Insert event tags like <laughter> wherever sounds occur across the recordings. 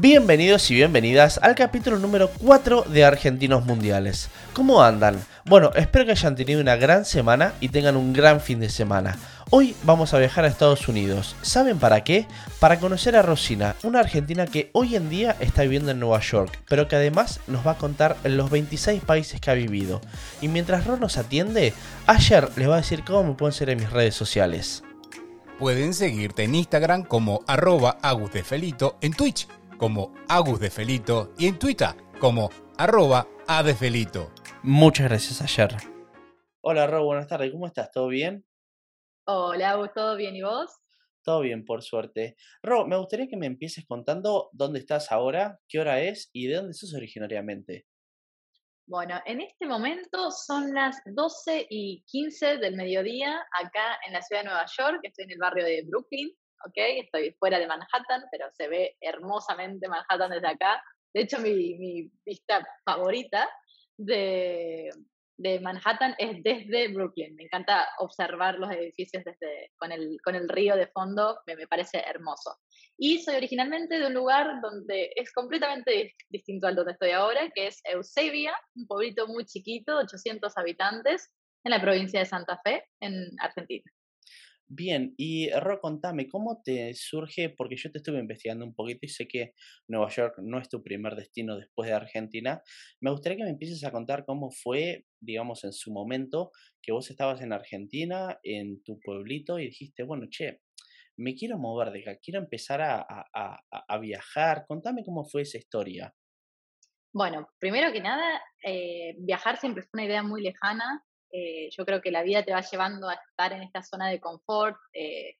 Bienvenidos y bienvenidas al capítulo número 4 de Argentinos Mundiales. ¿Cómo andan? Bueno, espero que hayan tenido una gran semana y tengan un gran fin de semana. Hoy vamos a viajar a Estados Unidos. ¿Saben para qué? Para conocer a Rosina, una argentina que hoy en día está viviendo en Nueva York, pero que además nos va a contar los 26 países que ha vivido. Y mientras Ro nos atiende, ayer les va a decir cómo me pueden seguir en mis redes sociales. Pueden seguirte en Instagram como arroba agusdefelito, en Twitch como agusdefelito y en Twitter como arroba adefelito. Muchas gracias, ayer. Hola Ro, buenas tardes, ¿cómo estás? ¿Todo bien? Hola, Agus, ¿todo bien? ¿Y vos? Todo bien, por suerte. Ro, me gustaría que me empieces contando dónde estás ahora, qué hora es y de dónde sos originariamente. Bueno, en este momento son las 12 y 15 del mediodía acá en la ciudad de Nueva York, estoy en el barrio de Brooklyn, ¿ok? Estoy fuera de Manhattan, pero se ve hermosamente Manhattan desde acá. De hecho, mi, mi vista favorita de, de Manhattan es desde Brooklyn. Me encanta observar los edificios desde, con, el, con el río de fondo, me, me, parece hermoso. Y soy originalmente de un lugar donde es completamente distinto al donde estoy ahora, que es Eusebia, un pueblito muy chiquito, 800 habitantes, en la provincia de Santa Fe, en Argentina. Bien, y Ro, contame, ¿cómo te surge? Porque yo te estuve investigando un poquito y sé que Nueva York no es tu primer destino después de Argentina. Me gustaría que me empieces a contar cómo fue, digamos, en su momento que vos estabas en Argentina, en tu pueblito, y dijiste, bueno, che, me quiero mover de acá, quiero empezar a, a, a viajar. Contame cómo fue esa historia. Bueno, primero que nada, eh, viajar siempre fue una idea muy lejana. Eh, yo creo que la vida te va llevando a estar en esta zona de confort eh,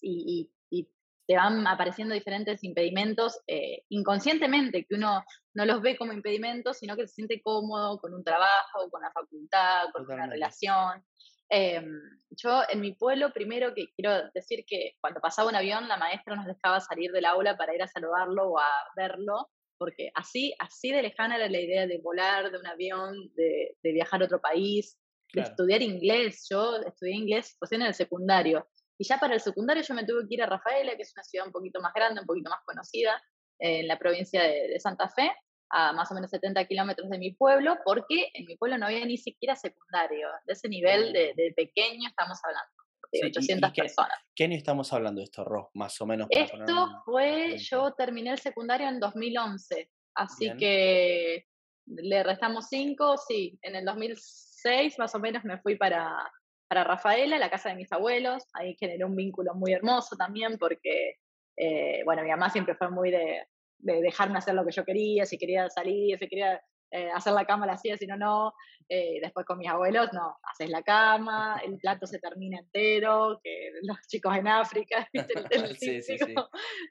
y, y, te van apareciendo diferentes impedimentos eh, inconscientemente, que uno no los ve como impedimentos, sino que se siente cómodo con un trabajo, con la facultad, con una relación. Em, yo en mi pueblo, primero que quiero decir que cuando pasaba un avión, la maestra nos dejaba salir del aula para ir a saludarlo o a verlo, porque así, así de lejana era la idea de volar de un avión, de, de viajar a otro país, de estudiar inglés. Yo estudié inglés recién en el secundario. Y ya para el secundario yo me tuve que ir a Rafaela, que es una ciudad un poquito más grande, un poquito más conocida, en la provincia de, Santa Fe, a más o menos 70 kilómetros de mi pueblo, porque en mi pueblo no había ni siquiera secundario. De ese nivel de, oh. pequeño estamos hablando. De 800 personas. ¿Qué año estamos hablando de esto, Ro? Más o menos. esto fue, yo terminé el secundario en 2011, así que le restamos 5, sí, en el 2006 seis más o menos me fui para, para Rafaela, la casa de mis abuelos. Ahí generé un vínculo muy hermoso también porque, eh, bueno, mi mamá siempre fue muy de, de, dejarme hacer lo que yo quería, si quería salir, si quería eh, hacer la cama la hacía, si no, no. Eh, después con mis abuelos, no, haces la cama, el plato se termina entero, que los chicos en África, <laughs> <laughs> sí, sí, sí.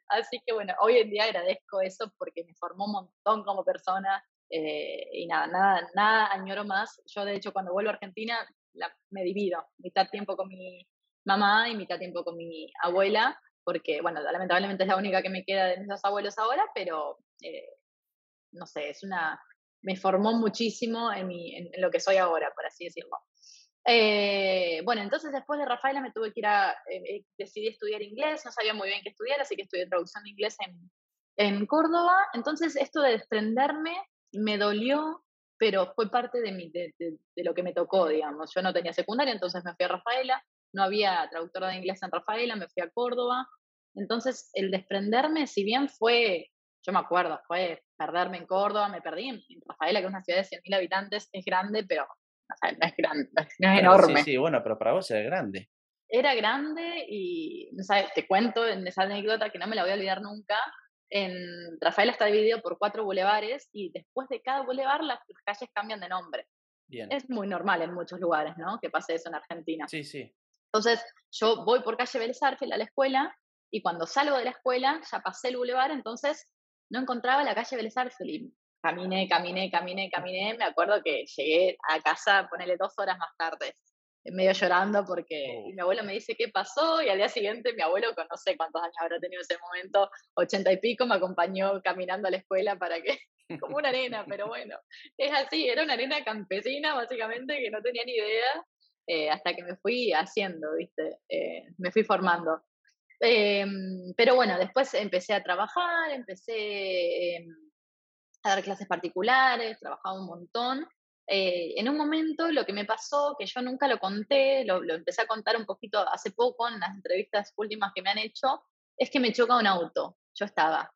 Así que bueno, hoy en día agradezco eso porque me formó un montón como persona, eh, y nada, nada, nada añoro más. Yo, de hecho, cuando vuelvo a Argentina, me divido, mitad tiempo con mi mamá y mitad tiempo con mi abuela, porque, bueno, lamentablemente es la única que me queda de mis abuelos ahora, pero, eh, no sé, es una, me formó muchísimo en, mi, en, lo que soy ahora, por así decirlo. Eh, bueno, entonces después de Rafaela me tuve que ir a, decidí estudiar inglés, no sabía muy bien qué estudiar, así que estudié traducción de inglés en, en Córdoba. Entonces esto de desprenderme me dolió, pero fue parte de, mi, de, lo que me tocó, digamos. Yo no tenía secundaria, entonces me fui a Rafaela, no había traductora de inglés en Rafaela, me fui a Córdoba. Entonces, el desprenderme, si bien fue, yo me acuerdo, fue perderme en Córdoba, me perdí en, Rafaela, que es una ciudad de 100.000 habitantes, es grande, pero no, es grande, no es enorme. Sí, sí, bueno, pero para vos era grande. Era grande y, ¿sabes? te cuento en esa anécdota que no me la voy a olvidar nunca en Rafael está dividido por cuatro bulevares y después de cada bulevar las, calles cambian de nombre. Bien. Es muy normal en muchos lugares, ¿no? Que pase eso en Argentina. Sí, sí. Entonces, yo voy por calle Vélez a la escuela y cuando salgo de la escuela ya pasé el bulevar, entonces no encontraba la calle Vélez y caminé, caminé, caminé, caminé. Me acuerdo que llegué a casa, ponele dos horas más tarde medio llorando porque oh. mi abuelo me dice qué pasó y al día siguiente mi abuelo, con no sé cuántos años habrá tenido ese momento, ochenta y pico, me acompañó caminando a la escuela para que, <laughs> como una arena, pero bueno, es así, era una arena campesina básicamente que no tenía ni idea eh, hasta que me fui haciendo, ¿viste? Eh, me fui formando. Em, pero bueno, después empecé a trabajar, empecé em, a dar clases particulares, trabajaba un montón. Eh, en un momento lo que me pasó, que yo nunca lo conté, lo, lo, empecé a contar un poquito hace poco en las entrevistas últimas que me han hecho, es que me choca un auto. Yo estaba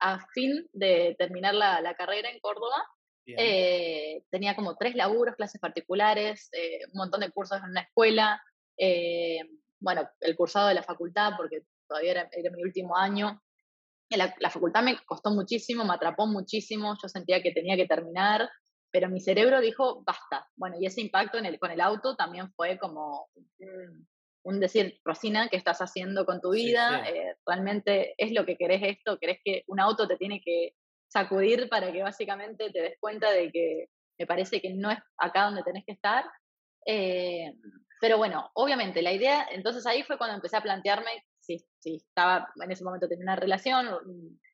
a fin de terminar la, la carrera en Córdoba eh, tenía como tres laburos, clases particulares, eh, un montón de cursos en una escuela, eh, bueno, el cursado de la facultad, porque todavía era, mi último año. La, la, facultad me costó muchísimo, me atrapó muchísimo, yo sentía que tenía que terminar, pero mi cerebro dijo, basta. Bueno, y ese impacto en el, con el auto también fue como un, decir, Rosina, ¿qué estás haciendo con tu vida? ¿Realmente es lo que querés esto? ¿Querés que un auto te tiene que sacudir para que básicamente te des cuenta de que me parece que no es acá donde tenés que estar. Eh, pero bueno, obviamente la idea, entonces ahí fue cuando empecé a plantearme si, si estaba, en ese momento tenía una relación,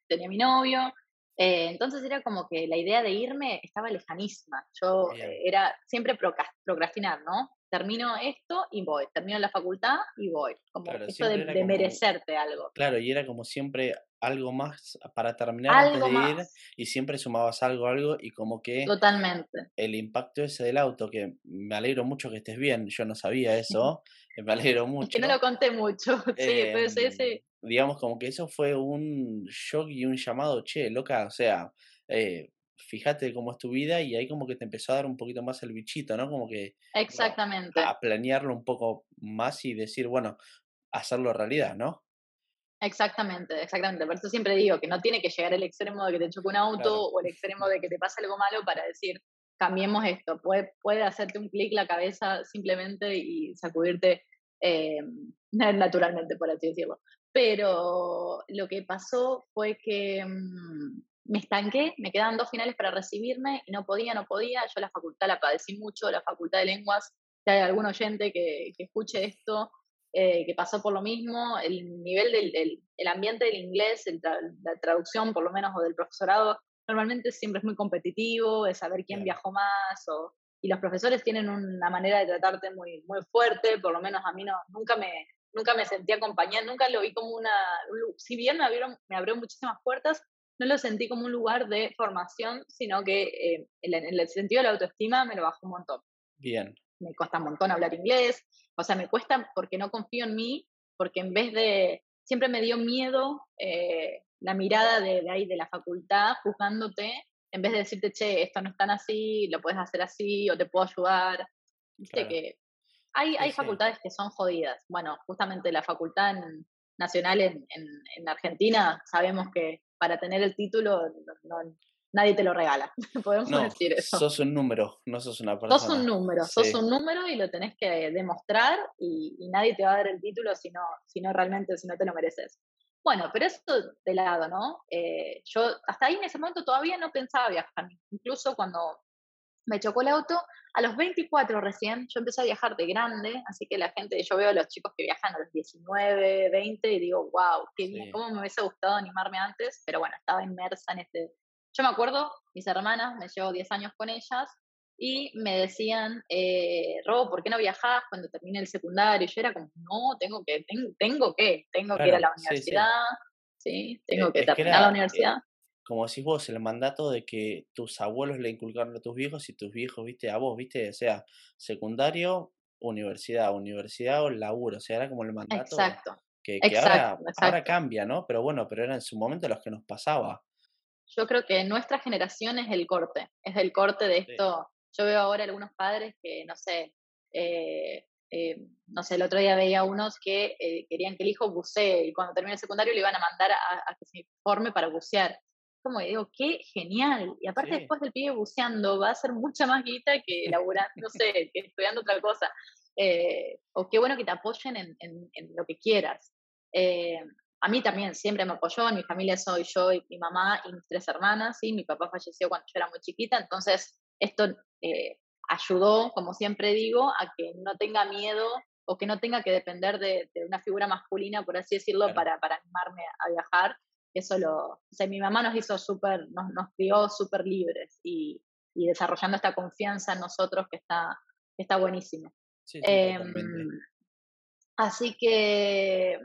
tenía mi novio, eh, entonces era como que la idea de irme estaba lejanísima. Yo eh, era siempre procrastinar, ¿no? Termino esto y voy, termino la facultad y voy. Como esto de, merecerte algo. Claro, y era como siempre algo más para terminar antes de ir y siempre sumabas algo, algo y como que... Totalmente. El impacto ese del auto, que me alegro mucho que estés bien, yo no sabía <laughs> eso, me alegro mucho. Es que no lo conté mucho, <laughs> sí, pues sí digamos, como que eso fue un shock y un llamado, che, loca, o sea, eh, fíjate cómo es tu vida y ahí como que te empezó a dar un poquito más el bichito, ¿no? Como que... Exactamente. a planearlo un poco más y decir, bueno, hacerlo realidad, ¿no? Exactamente, exactamente. Por eso siempre digo que no tiene que llegar el extremo de que te choque un auto o el extremo de que te pase algo malo para decir, cambiemos esto. Puede, puede hacerte un clic la cabeza simplemente y sacudirte eh, naturalmente, por así decirlo. Pero lo que pasó fue que mm, me estanqué, me quedaban dos finales para recibirme y no podía, no podía. Yo la facultad la padecí mucho, la facultad de lenguas. Si hay algún oyente que, que escuche esto, eh, que pasó por lo mismo, el nivel del el, ambiente del inglés, la traducción por lo menos o del profesorado, normalmente siempre es muy competitivo, de saber quién viajó más, o, y los profesores tienen una manera de tratarte muy, muy fuerte, por lo menos a mí no, nunca me, nunca me sentí acompañada, nunca lo vi como una, si bien me abrieron, me abrió muchísimas puertas, no lo sentí como un lugar de formación, sino que eh, en, el sentido de la autoestima me lo bajó un montón. Bien. Me cuesta un montón hablar inglés, o sea, me cuesta porque no confío en mí, porque en vez de, siempre me dio miedo eh, la mirada de, ahí de la facultad juzgándote, en vez de decirte, che, esto no es tan así, lo puedes hacer así, o te puedo ayudar. Viste que hay, hay facultades que son jodidas. Bueno, justamente la facultad nacional en, en, Argentina, sabemos que para tener el título nadie te lo regala. <laughs> Podemos decir eso. Sos un número, no sos una persona. Sos un número, sos un número y lo tenés que demostrar y, nadie te va a dar el título si no, si no realmente, si no te lo mereces. Bueno, pero eso de lado, ¿no? Eh, yo hasta ahí en ese momento todavía no pensaba viajar. Incluso cuando me chocó el auto. A los 24 recién, yo empecé a viajar de grande, así que la gente, yo veo a los chicos que viajan a los 19, 20 y digo, wow, qué bien, cómo me hubiese gustado animarme antes, pero bueno, estaba inmersa en este... Yo me acuerdo, mis hermanas, me llevo 10 años con ellas, y me decían, eh, Robo, ¿por qué no viajás cuando termine el secundario? Y yo era como, no, tengo que, tengo, tengo que, tengo que ir a la universidad, sí, tengo e, que terminar la eh, universidad como decís vos, el mandato de que tus abuelos le inculcaron a tus viejos y tus viejos, viste, a vos, viste, o sea, secundario, universidad, universidad o laburo, o sea, era como el mandato exacto, que, ahora, ahora, cambia, ¿no? Pero bueno, pero era en su momento los que nos pasaba. Yo creo que nuestra generación es el corte, es el corte de esto. Yo veo ahora algunos padres que, no sé, eh, eh, no sé, el otro día veía unos que eh, querían que el hijo bucee y cuando termine el secundario le iban a mandar a, a que se forme para bucear como digo, qué genial. Y aparte después del pibe buceando va a ser mucha más guita que <laughs> laburando, no sé, que estudiando otra cosa. Eh, o qué bueno que te apoyen en, en, lo que quieras. Eh, a mí también siempre me apoyó, en mi familia soy yo y mi mamá y mis tres hermanas, y mi papá falleció cuando yo era muy chiquita, entonces esto eh, ayudó, como siempre digo, a que no tenga miedo o que no tenga que depender de, una figura masculina, por así decirlo, para, para animarme a viajar eso lo, o sea, mi mamá nos hizo súper, nos, nos crió súper libres y, y, desarrollando esta confianza en nosotros que está, que está buenísimo. Sí, em, así que,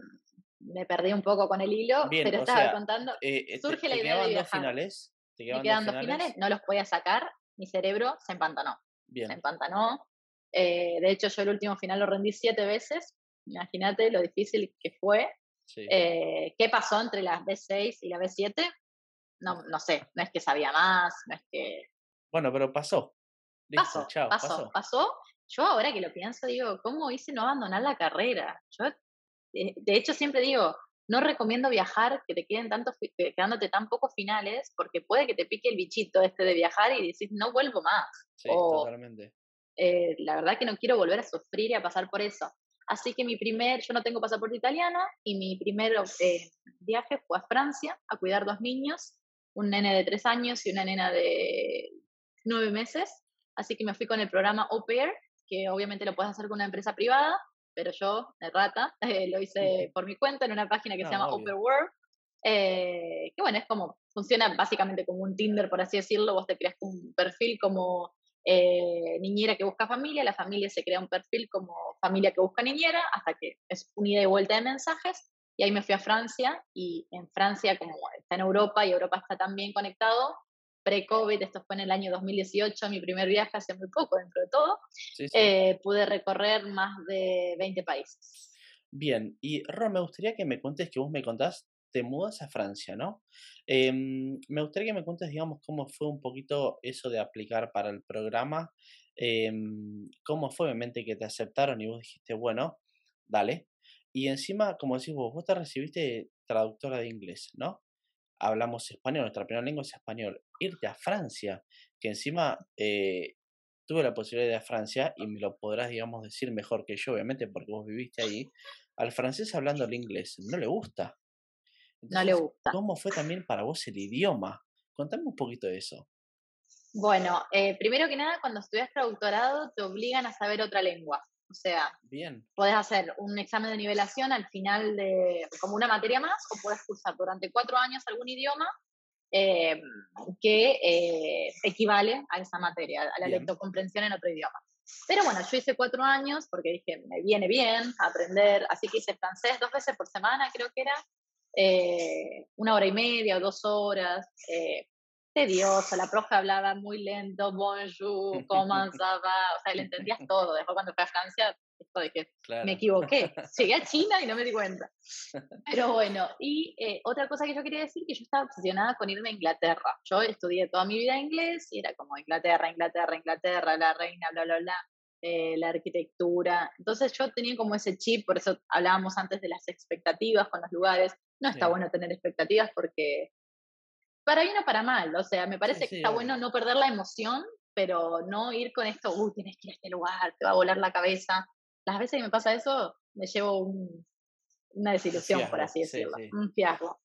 me perdí un poco con el hilo, pero estaba contando. Eh, surge la idea de viajar. Dos finales? ¿Te me quedan dos finales? no los podía sacar, mi cerebro se empantanó. Bien. Se empantanó. Eh, de hecho, yo el último final lo rendí siete veces. Imagínate lo difícil que fue. Eh, ¿Qué pasó entre la B6 y la B7? No, no sé, no es que sabía más, no es que... Bueno, pero pasó. pasó, pasó, pasó, Yo ahora que lo pienso, digo, ¿cómo hice no abandonar la carrera? Yo, de hecho, siempre digo, no recomiendo viajar, que te queden tantos, quedándote tan pocos finales, porque puede que te pique el bichito este de viajar y decís, no vuelvo más. Sí, totalmente. Eh, la verdad que no quiero volver a sufrir y a pasar por eso. Así que mi primer, yo no tengo pasaporte italiano y mi primer eh, viaje fue a Francia a cuidar dos niños, un nene de tres años y una nena de nueve meses. Así que me fui con el programa Au Pair, que obviamente lo puedes hacer con una empresa privada, pero yo, de rata, <laughs> eh, lo hice por mi cuenta en una página que se llama Open World, eh, que bueno, es como, funciona básicamente como un Tinder, por así decirlo, vos te creas un perfil como eh, niñera que busca familia, la familia se crea un perfil como familia que busca niñera, hasta que es un ida y vuelta de mensajes, y ahí me fui a Francia, y en Francia, como está en Europa y Europa está tan bien conectado, pre-COVID, esto fue en el año 2018, mi primer viaje hace muy poco dentro de todo, eh, pude recorrer más de 20 países. Bien, y Ron, me gustaría que me cuentes, que vos me contás, te mudas a Francia, ¿no? Em, me gustaría que me cuentes, digamos, cómo fue un poquito eso de aplicar para el programa, em, cómo fue obviamente que te aceptaron y vos dijiste, bueno, dale. Y encima, como decís vos, vos te recibiste traductora de inglés, ¿no? hablamos español, nuestra primera lengua es español, irte a Francia, que encima eh, tuve la posibilidad de ir a Francia y me lo podrás, digamos, decir mejor que yo, obviamente, porque vos viviste ahí, al francés hablando el inglés no le gusta. No le gusta. ¿Cómo fue también para vos el idioma? Contame un poquito de eso. Bueno, eh, primero que nada, cuando estudias traductorado te obligan a saber otra lengua. O sea, Bien. podés hacer un examen de nivelación al final de como una materia más o puedes cursar durante cuatro años algún idioma eh, que eh, equivale a esa materia, a la lectocomprensión en otro idioma. Pero bueno, yo hice cuatro años porque dije, me viene bien aprender, así que hice francés dos veces por semana, creo que era, eh, una hora y media o dos horas, tedioso, la profe hablaba muy lento, bonjour, comment ça va, o sea, le entendías todo. Después cuando fui a Francia, esto de que me equivoqué. <laughs> Llegué a China y no me di cuenta. Pero bueno, y eh, otra cosa que yo quería decir, que yo estaba obsesionada con irme a Inglaterra. Yo estudié toda mi vida inglés y era como Inglaterra, Inglaterra, Inglaterra, la reina, bla, bla, bla. Eh, la arquitectura. Entonces yo tenía como ese chip, por eso hablábamos antes de las expectativas con los lugares. No está bueno tener expectativas porque para bien o para mal. O sea, me parece que está bueno no perder la emoción, pero no ir con esto, uy, tienes que ir a este lugar, te va a volar la cabeza. Las veces que me pasa eso, me llevo una desilusión, por así decirlo, un fiasco.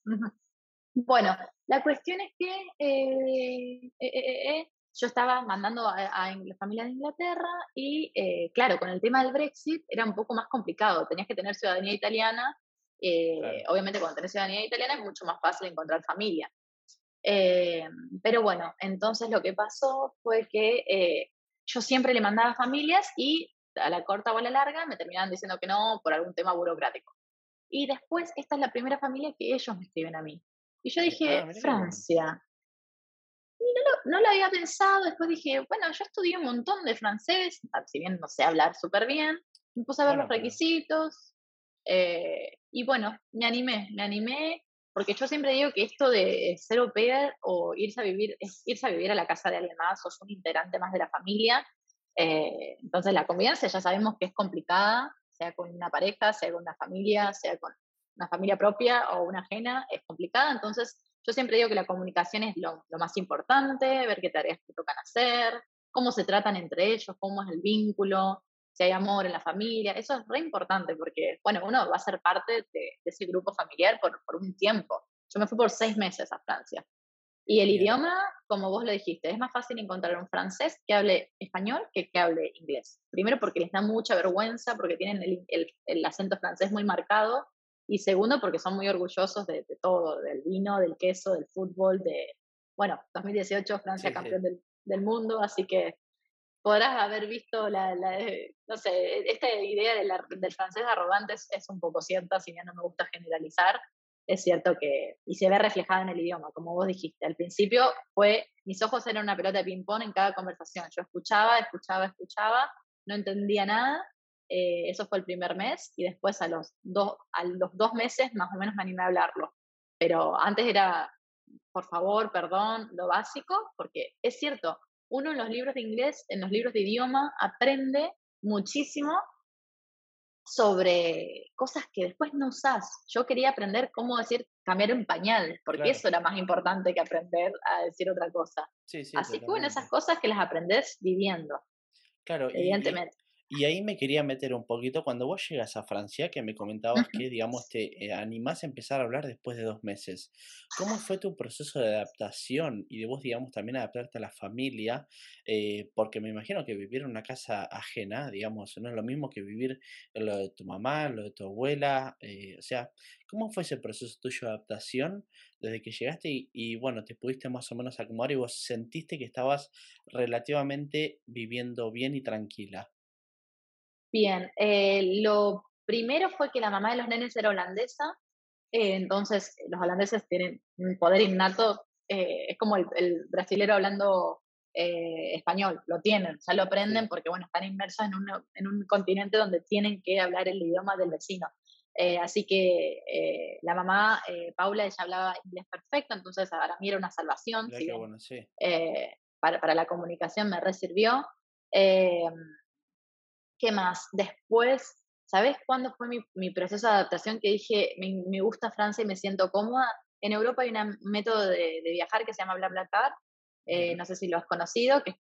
bueno, la cuestión es que eh, eh, eh, yo estaba mandando a, la familia de Inglaterra y, claro, con el tema del Brexit era un poco más complicado. Tenías que tener ciudadanía italiana. Obviamente, cuando tenés ciudadanía italiana es mucho más fácil encontrar familia. Eh, pero bueno, entonces lo que pasó fue que eh, yo siempre le mandaba familias y a la corta o a la larga me terminaban diciendo que no por algún tema burocrático. Y después esta es la primera familia que ellos me escriben a mí. Y yo dije, ah, Francia. Y no lo, había pensado, después dije, bueno, yo estudié un montón de francés, si bien no sé hablar súper bien, me puse a ver los requisitos, eh, y bueno, me animé, me animé, porque yo siempre digo que esto de ser au pair o irse a vivir, irse a vivir a la casa de alguien más, sos un integrante más de la familia. Eh, entonces la convivencia ya sabemos que es complicada, sea con una pareja, sea con una familia, sea con una familia propia o una ajena, es complicada. Entonces yo siempre digo que la comunicación es lo, lo más importante, ver qué tareas te tocan hacer, cómo se tratan entre ellos, cómo es el vínculo, si hay amor en la familia, eso es re importante porque, bueno, uno va a ser parte de, ese grupo familiar por, por, un tiempo. Yo me fui por seis meses a Francia. Y el idioma, como vos lo dijiste, es más fácil encontrar un francés que hable español que que hable inglés. Primero porque les da mucha vergüenza, porque tienen el, el, el acento francés muy marcado. Y segundo porque son muy orgullosos de, de, todo, del vino, del queso, del fútbol, de, bueno, 2018 Francia campeón Del, del mundo, así que podrás haber visto la, no sé, esta idea del francés arrogante es, un poco cierta, si bien no me gusta generalizar, es cierto que, y se ve reflejada en el idioma, como vos dijiste, al principio fue, mis ojos eran una pelota de ping-pong en cada conversación, yo escuchaba, escuchaba, escuchaba, no entendía nada, eh, eso fue el primer mes, y después a los, dos, a los dos meses más o menos me animé a hablarlo, pero antes era, por favor, perdón, lo básico, porque es cierto, uno en los libros de inglés, en los libros de idioma, aprende muchísimo sobre cosas que después no usás. Yo quería aprender cómo decir cambiar un pañal, porque eso era más importante que aprender a decir otra cosa. Así que bueno, esas cosas que las aprendes viviendo. Claro, evidentemente. Y ahí me quería meter un poquito cuando vos llegas a Francia, que me comentabas que, digamos, te eh, animás a empezar a hablar después de dos meses. ¿Cómo fue tu proceso de adaptación y de vos, digamos, también adaptarte a la familia? Eh, porque me imagino que vivir en una casa ajena, digamos, no es lo mismo que vivir en lo de tu mamá, lo de tu abuela. Eh, o sea, ¿cómo fue ese proceso tuyo de adaptación desde que llegaste y, y, bueno, te pudiste más o menos acomodar y vos sentiste que estabas relativamente viviendo bien y tranquila? Bien, eh, lo primero fue que la mamá de los nenes era holandesa, eh, entonces los holandeses tienen un poder innato, eh, es como el, brasilero hablando español, lo tienen, ya lo aprenden porque bueno, están inmersos en, en un continente donde tienen que hablar el idioma del vecino. así que la mamá, Paula, ella hablaba inglés perfecto, entonces para mí era una salvación. para, para, la comunicación me resirvió. ¿Qué más? Después, ¿sabes cuándo fue mi, proceso de adaptación que dije, me, gusta Francia y me siento cómoda? En Europa hay un método de, viajar que se llama BlaBlaCar, eh, no sé si lo has conocido, que es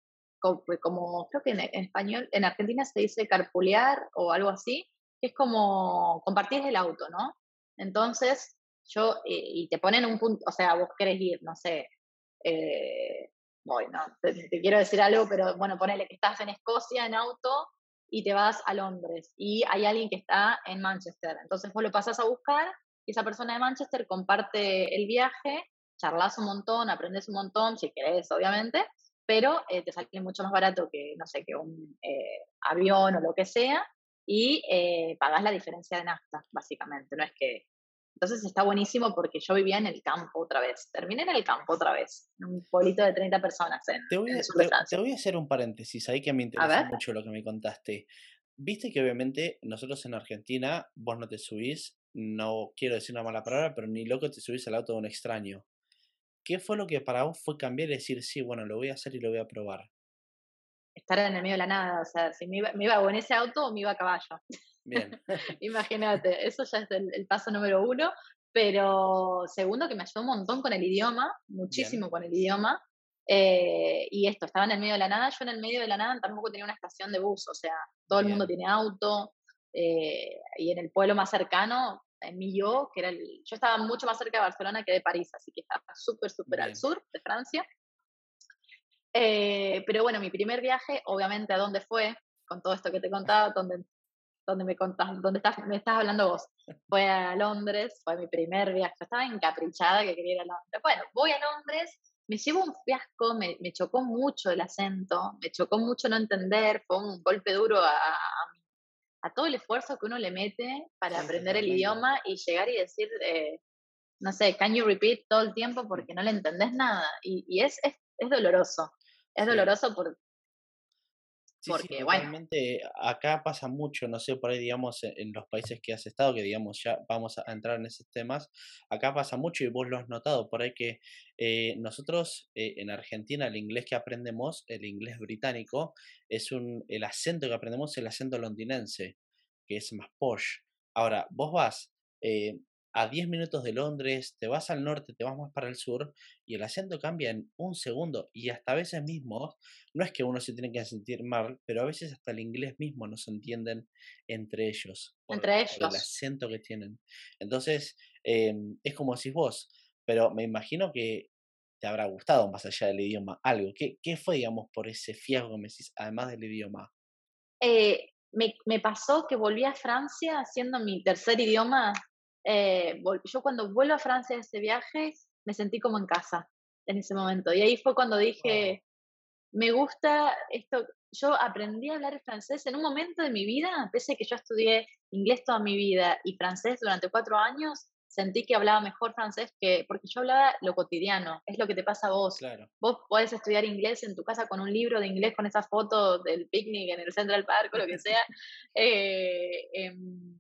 como, creo que en, español, en Argentina se dice carpulear o algo así, que es como compartir el auto, ¿no? Entonces, yo, eh, y te ponen un punto, o sea, vos querés ir, no sé, eh, bueno, te, te, quiero decir algo, pero bueno, ponele que estás en Escocia en auto y te vas a Londres y hay alguien que está en Manchester. Entonces vos lo pasas a buscar y esa persona de Manchester comparte el viaje, charlas un montón, aprendes un montón, si querés, obviamente, pero eh, te sale mucho más barato que, no sé, que un eh, avión o lo que sea y eh, pagas la diferencia de nafta, básicamente. No es que entonces está buenísimo porque yo vivía en el campo otra vez. Terminé en el campo otra vez, en un pueblito de 30 personas. te, voy a, te, voy a hacer un paréntesis ahí que me interesa mucho lo que me contaste. Viste que obviamente nosotros en Argentina, vos no te subís, no quiero decir una mala palabra, pero ni loco te subís al auto de un extraño. ¿Qué fue lo que para vos fue cambiar y decir, sí, bueno, lo voy a hacer y lo voy a probar? Estar en el medio de la nada, o sea, si me iba, me iba o en ese auto o me iba a caballo. Bien. <laughs> Imagínate, eso ya es el, paso número uno. Pero segundo, que me ayudó un montón con el idioma, muchísimo con el idioma. Eh, y esto, estaba en el medio de la nada. Yo en el medio de la nada tampoco tenía una estación de bus, o sea, todo el mundo tiene auto. Eh, y en el pueblo más cercano, en Millau, que era el. Yo estaba mucho más cerca de Barcelona que de París, así que estaba súper, súper al sur de Francia. Eh, pero bueno, mi primer viaje, obviamente, ¿a dónde fue? Con todo esto que te contaba, donde donde me contás, donde estás, me estás hablando vos. Fue a Londres, fue mi primer viaje. Estaba encaprichada que quería ir a Londres. Bueno, voy a Londres, me llevo un fiasco, me, me chocó mucho el acento, me chocó mucho no entender, fue un golpe duro a, a, todo el esfuerzo que uno le mete para aprender el idioma y llegar y decir, eh, no sé, can you repeat todo el tiempo porque no le entendés nada. Y, y es, es, es doloroso. Es doloroso por, Sí, Porque, sí, acá pasa mucho, no sé, por ahí, digamos, e, en los países que has estado, que digamos, ya vamos a entrar en esos temas, acá pasa mucho y vos lo has notado, por ahí que eh, nosotros eh, en Argentina el inglés que aprendemos, el inglés británico, es un, el acento que aprendemos es el acento londinense, que es más posh. Ahora, vos vas eh, a 10 minutos de Londres, te vas al norte, te vas más para el sur y el acento cambia en un segundo y hasta a veces mismo, no es que uno se tiene que sentir mal, pero a veces hasta el inglés mismo no se entienden entre ellos. entre ellos. el acento que tienen. Entonces, em, es como si vos, pero me imagino que te habrá gustado más allá del idioma algo. ¿Qué, qué fue, digamos, por ese fiasco que me decís, además del idioma? Eh, me, me pasó que volví a Francia haciendo mi tercer idioma eh, yo cuando vuelvo a Francia de ese viaje, me sentí como en casa en ese momento. Y ahí fue cuando dije, me gusta esto, yo aprendí a hablar francés en un momento de mi vida, pese a que yo estudié inglés toda mi vida y francés durante cuatro años, sentí que hablaba mejor francés que, porque yo hablaba lo cotidiano, es lo que te pasa a vos. Vos podés estudiar inglés en tu casa con un libro de inglés, con esa foto del picnic en el Central Park o lo que sea, <laughs> eh, em,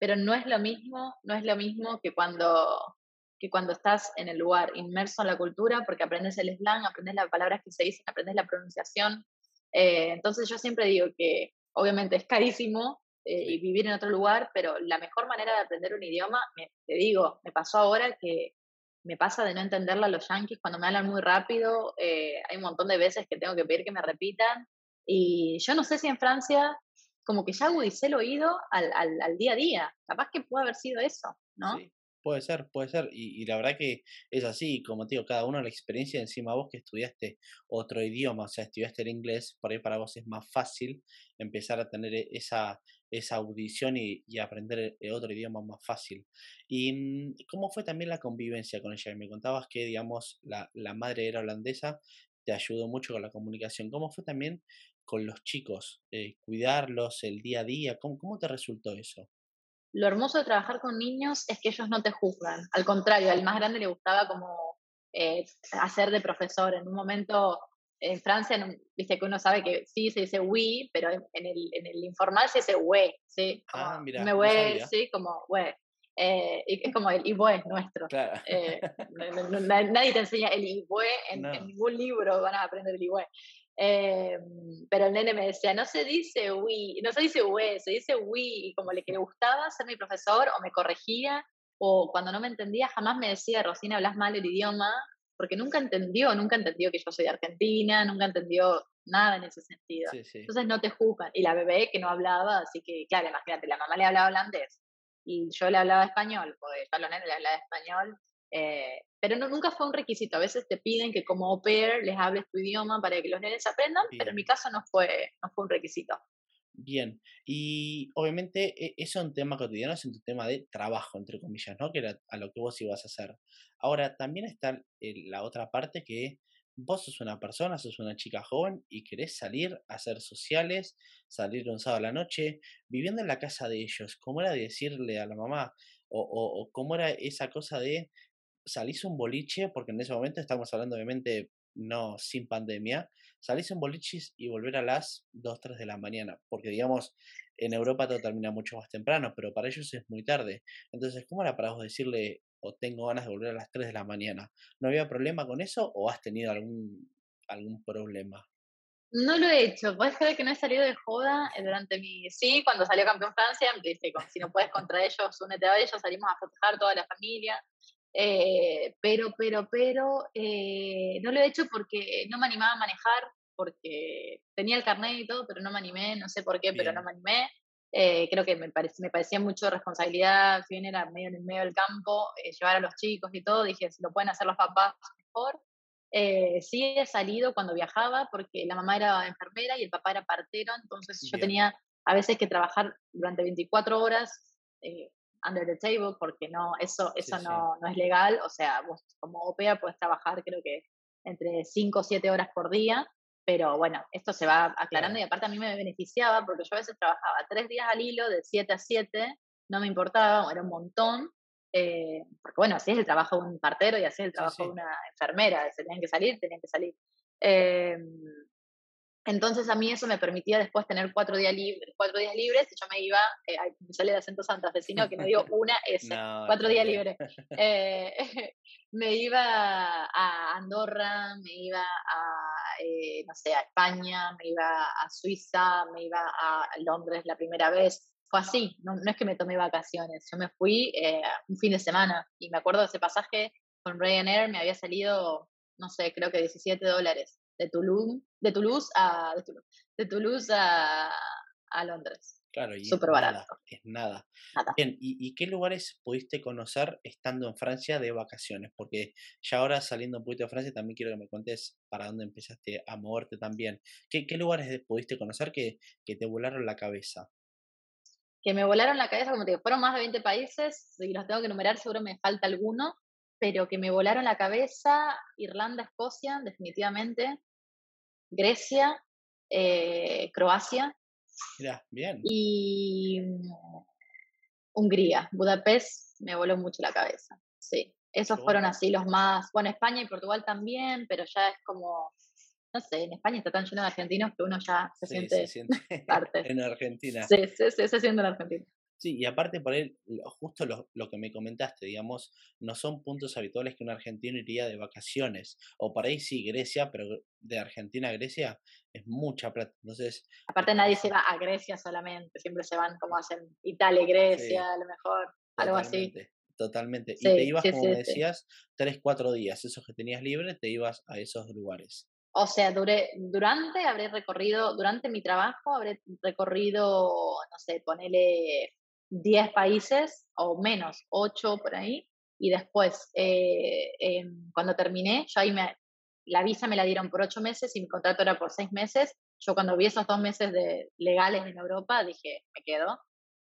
pero no es lo mismo, no es lo mismo que cuando que cuando estás en el lugar inmerso en la cultura, porque aprendes el slang, aprendes las palabras que se dicen, aprendes la pronunciación. Eh, entonces yo siempre digo que obviamente es carísimo eh, y vivir en otro lugar, pero la mejor manera de aprender un idioma, te digo, me pasó ahora que me pasa de no entenderla a los yankees cuando me hablan muy rápido, eh, hay un montón de veces que tengo que pedir que me repitan y yo no sé si en Francia como que ya agudicé el oído al, día a día, capaz que puede haber sido eso, ¿no? Sí. Puede ser, puede ser. Y, la verdad que es así, como te digo, cada uno la experiencia encima vos que estudiaste otro idioma, o sea, estudiaste el inglés, por ahí para vos es más fácil empezar a tener e, esa, esa audición y, y aprender e, otro idioma más fácil. ¿Y mm, cómo fue también la convivencia con ella? Me contabas que, digamos, la, la madre era holandesa, te ayudó mucho con la comunicación. ¿Cómo fue también con los chicos? Eh, cuidarlos, el día a día, ¿cómo, cómo te resultó eso? lo hermoso de trabajar con niños es que ellos no te juzgan. Al contrario, al más grande le gustaba como eh, hacer de profesor. En un momento, en Francia, viste que uno sabe que sí se dice oui, pero en, el, en el, informal se dice we, ¿sí? ah, mira, me we, sí, como we. Eh, y es como el ibue es nuestro. Claro. Eh, <laughs> nadie te enseña el ibue en, en, ningún libro van a aprender el ibue. Eh, pero el nene me decía, no se dice we, no se dice we, se dice we, y como le que le gustaba ser mi profesor o me corregía, o cuando no me entendía jamás me decía, Rosina, hablas mal el idioma, porque nunca entendió, nunca entendió que yo soy de Argentina, nunca entendió nada en ese sentido. Entonces no te juzgan. Y la bebé que no hablaba, así que, claro, imagínate, la mamá le hablaba holandés y yo le hablaba español, porque yo a los nenes le hablaba español, eh, pero no, nunca fue un requisito. A veces te piden que como au pair les hables tu idioma para que los nenes aprendan, pero en mi caso no fue, no fue un requisito. Bien, y obviamente e, eso es un tema cotidiano, es un tema de trabajo, entre comillas, ¿no? Que era a lo que vos ibas a hacer. Ahora, también está la otra parte que vos sos una persona, sos una chica joven y querés salir a hacer sociales, salir un sábado a la noche, viviendo en la casa de ellos. ¿Cómo era decirle a la mamá? O, o, o cómo era esa cosa de salís un boliche, porque en ese momento estamos hablando obviamente no sin pandemia, salís un boliches y volver a las 2, 3 de la mañana, porque digamos, en Europa todo termina mucho más temprano, pero para ellos es muy tarde. Entonces, ¿cómo era para vos decirle, o tengo ganas de volver a las 3 de la mañana? ¿No había problema con eso o has tenido algún, algún problema? No lo he hecho. Puedes creer que no he salido de joda eh, durante mi. Sí, cuando salió campeón Francia, si no puedes contra ellos, únete a ellos, salimos a festejar toda la familia. Eh, pero, pero, pero, eh, no lo he hecho porque no me animaba a manejar, porque tenía el carnet y todo, pero no me animé, no sé por qué, pero no me animé. Eh, creo que me, parecía, me parecía mucho responsabilidad, si bien era medio en el medio del campo, llevar a los chicos y todo, dije, si lo pueden hacer los papás, mejor. sí he salido cuando viajaba, porque la mamá era enfermera y el papá era partero, entonces yo tenía a veces que trabajar durante 24 horas under the table porque no, eso, eso no, no es legal. O sea, vos como OPEA puedes trabajar creo que entre 5 o 7 horas por día, pero bueno, esto se va aclarando y aparte a mí me beneficiaba porque yo a veces trabajaba 3 días al hilo de 7 a 7, no me importaba, era un montón. Eh, porque bueno, así es el trabajo de un partero y así es el trabajo de una enfermera, se tenían que salir, tenían que salir. Eh, entonces a mí eso me permitía después tener cuatro días libres, cuatro días libres y yo me iba, eh, me sale de acento santafesino que me dio <laughs> una S, cuatro días libres. <laughs> Eh, <laughs> me iba a Andorra, me iba a, eh, no sé, a España, me iba a Suiza, me iba a Londres la primera vez. Fue así, no, no es que me tomé vacaciones, yo me fui eh, un fin de semana y me acuerdo de ese pasaje con Ryanair, me había salido, no sé, creo que 17 dólares de Toulouse, de Toulouse a, de Toulouse, a, a Londres. Claro, y Súper barato. es nada. Bien, ¿y, ¿y, qué lugares pudiste conocer estando en Francia de vacaciones? Porque ya ahora saliendo un poquito de Francia también quiero que me cuentes para dónde empezaste a moverte también. ¿Qué, qué lugares pudiste conocer que, que, te volaron la cabeza? Que me volaron la cabeza, como te digo, fueron más de 20 países, si los tengo que enumerar seguro me falta alguno, pero que me volaron la cabeza, Irlanda, Escocia, definitivamente, Grecia, eh, Croacia. bien. Y Hungría, Budapest me voló mucho la cabeza. Sí, esos fueron así los más. Bueno, España y Portugal también, pero ya es como. No sé, en España está tan lleno de argentinos que uno ya se siente, <laughs> parte. <laughs> en Argentina. Sí, sí, sí, se siente en Argentina. Sí, y aparte por él, justo lo, lo, que me comentaste, digamos, no son puntos habituales que un argentino iría de vacaciones. O por ahí sí, Grecia, pero de Argentina a Grecia es mucha plata. Entonces. Aparte nadie se va a Grecia solamente, siempre se van como hacen Italia Grecia, a lo mejor, algo así. Totalmente. y te ibas, como decías, tres, cuatro días, esos que tenías libre, te ibas a esos lugares. O sea, duré, durante habré recorrido, durante mi trabajo habré recorrido, no sé, ponele 10 países o menos, 8 por ahí. Y después, eh, em, cuando terminé, yo ahí me, la visa me la dieron por 8 meses y mi contrato era por 6 meses. Yo cuando vi esos dos meses de legales en Europa, dije, me quedo.